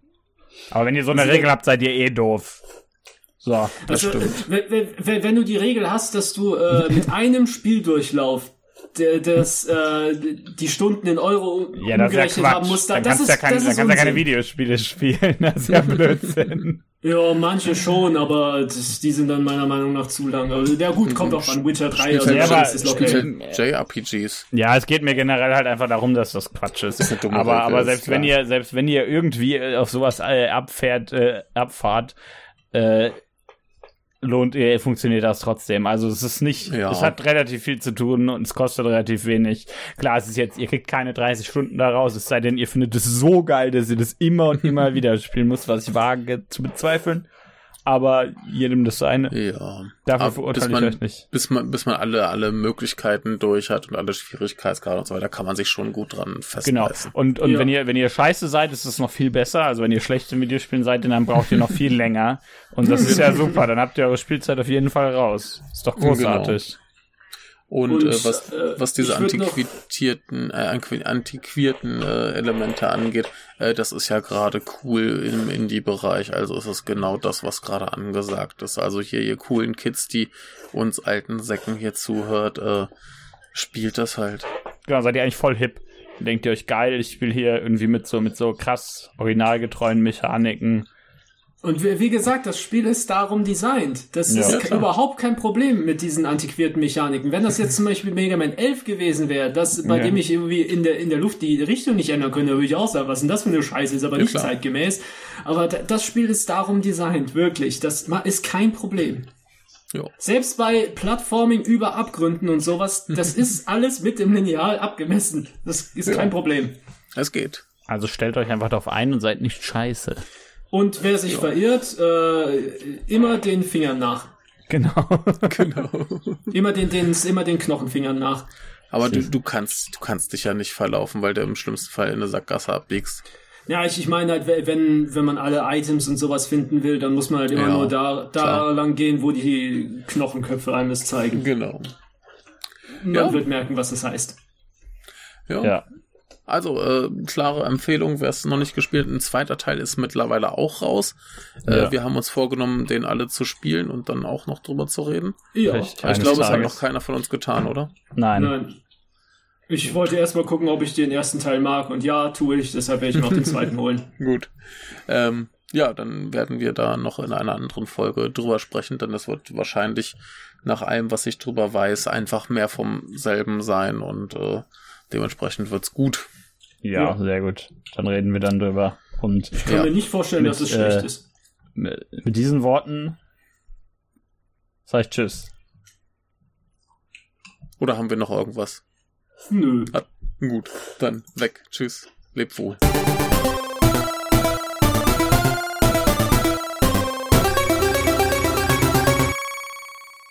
Aber wenn ihr so eine Also- Regel habt, seid ihr eh doof. So, das also, stimmt. Wenn, wenn, wenn, du die Regel hast, dass du äh, *laughs* mit einem Spieldurchlauf das, äh, die Stunden in Euro ja, das umgerechnet ja haben musst, dann, dann kannst du ja, kein, dann kannst ja keine Videospiele spielen. *laughs* Das ist ja Blödsinn. *laughs* Ja, manche schon, aber das, die sind dann meiner Meinung nach zu lang. Also, ja gut, kommt auch an Witcher 3 oder so. Ja, aber, ist okay. JRPGs. Ja, es geht mir generell halt einfach darum, dass das Quatsch ist. Das ist aber, aber selbst wenn ihr, selbst wenn ihr irgendwie auf sowas äh, abfährt, äh, abfahrt, äh, lohnt, äh, funktioniert das trotzdem. Also es ist nicht, ja. es hat relativ viel zu tun und es kostet relativ wenig. Klar, es ist jetzt, ihr kriegt keine 30 Stunden daraus, es sei denn, ihr findet es so geil, dass ihr das immer und immer *laughs* wieder spielen müsst, was ich wage zu bezweifeln aber jedem das seine. Ja. Dafür aber verurteile ich man, euch nicht. Bis man, bis man alle, alle Möglichkeiten durch hat und alle Schwierigkeitsgrade und so weiter, kann man sich schon gut dran festhalten. Genau. Und, und ja. wenn ihr, wenn ihr scheiße seid, ist es noch viel besser. Also wenn ihr schlechte Videospielen seid, dann braucht ihr noch viel *laughs* länger. Und das ist ja super. Dann habt ihr eure Spielzeit auf jeden Fall raus. Ist doch genau. großartig. Genau. Und, und äh, was, äh, was diese antiquierten, äh, antiquierten äh, Elemente angeht, äh, das ist ja gerade cool im Indie-Bereich. Also ist es genau das, was gerade angesagt ist. Also hier, ihr coolen Kids, die uns alten Säcken hier zuhört, äh, spielt das halt. Genau, seid ihr eigentlich voll hip. Denkt ihr euch geil, ich spiele hier irgendwie mit so, mit so krass originalgetreuen Mechaniken und wie, wie, gesagt, das Spiel ist darum designt. Das ja, ist ja, überhaupt kein Problem mit diesen antiquierten Mechaniken. Wenn das jetzt zum Beispiel Mega Man 11 gewesen wäre, das, bei ja. dem ich irgendwie in der, in der Luft die Richtung nicht ändern könnte, würde ich auch sagen, was denn das für eine Scheiße, ist aber nicht klar. zeitgemäß. Aber das Spiel ist darum designt, wirklich. Das ist kein Problem. Jo. Selbst bei Plattforming über Abgründen und sowas, das ist *laughs* alles mit dem Lineal abgemessen. Das ist kein Problem. Es geht. Also stellt euch einfach darauf ein und seid nicht scheiße. Und wer sich ja. verirrt, äh, immer den Fingern nach. Genau. *laughs* genau. Immer den, den, immer den Knochenfingern nach. Aber du, du kannst, du kannst dich ja nicht verlaufen, weil du im schlimmsten Fall in eine Sackgasse abbiegst. Ja, ich, ich meine halt, wenn, wenn man alle Items und sowas finden will, dann muss man halt immer ja, nur da, da lang gehen, wo die Knochenköpfe einem das zeigen. Genau. Man ja. wird merken, was das heißt. Ja. ja. Also, äh, klare Empfehlung, wer es noch nicht gespielt hat. Ein zweiter Teil ist mittlerweile auch raus. Äh, ja. Wir haben uns vorgenommen, den alle zu spielen und dann auch noch drüber zu reden. Ja. Ich, ich glaube, es hat noch keiner von uns getan, oder? Nein. Nein. Ich wollte erstmal gucken, ob ich den ersten Teil mag und ja, tue ich, deshalb werde ich noch den zweiten *laughs* holen. Gut. Ähm, ja, dann werden wir da noch in einer anderen Folge drüber sprechen, denn es wird wahrscheinlich nach allem, was ich drüber weiß, einfach mehr vom selben sein und äh, dementsprechend wird's gut. Ja, ja, sehr gut. Dann reden wir dann drüber. Und ich kann ja, mir nicht vorstellen, mit, dass es schlecht äh, ist. Mit diesen Worten sag ich Tschüss. Oder haben wir noch irgendwas? Nö. Ah, gut, dann weg. Tschüss. Leb wohl.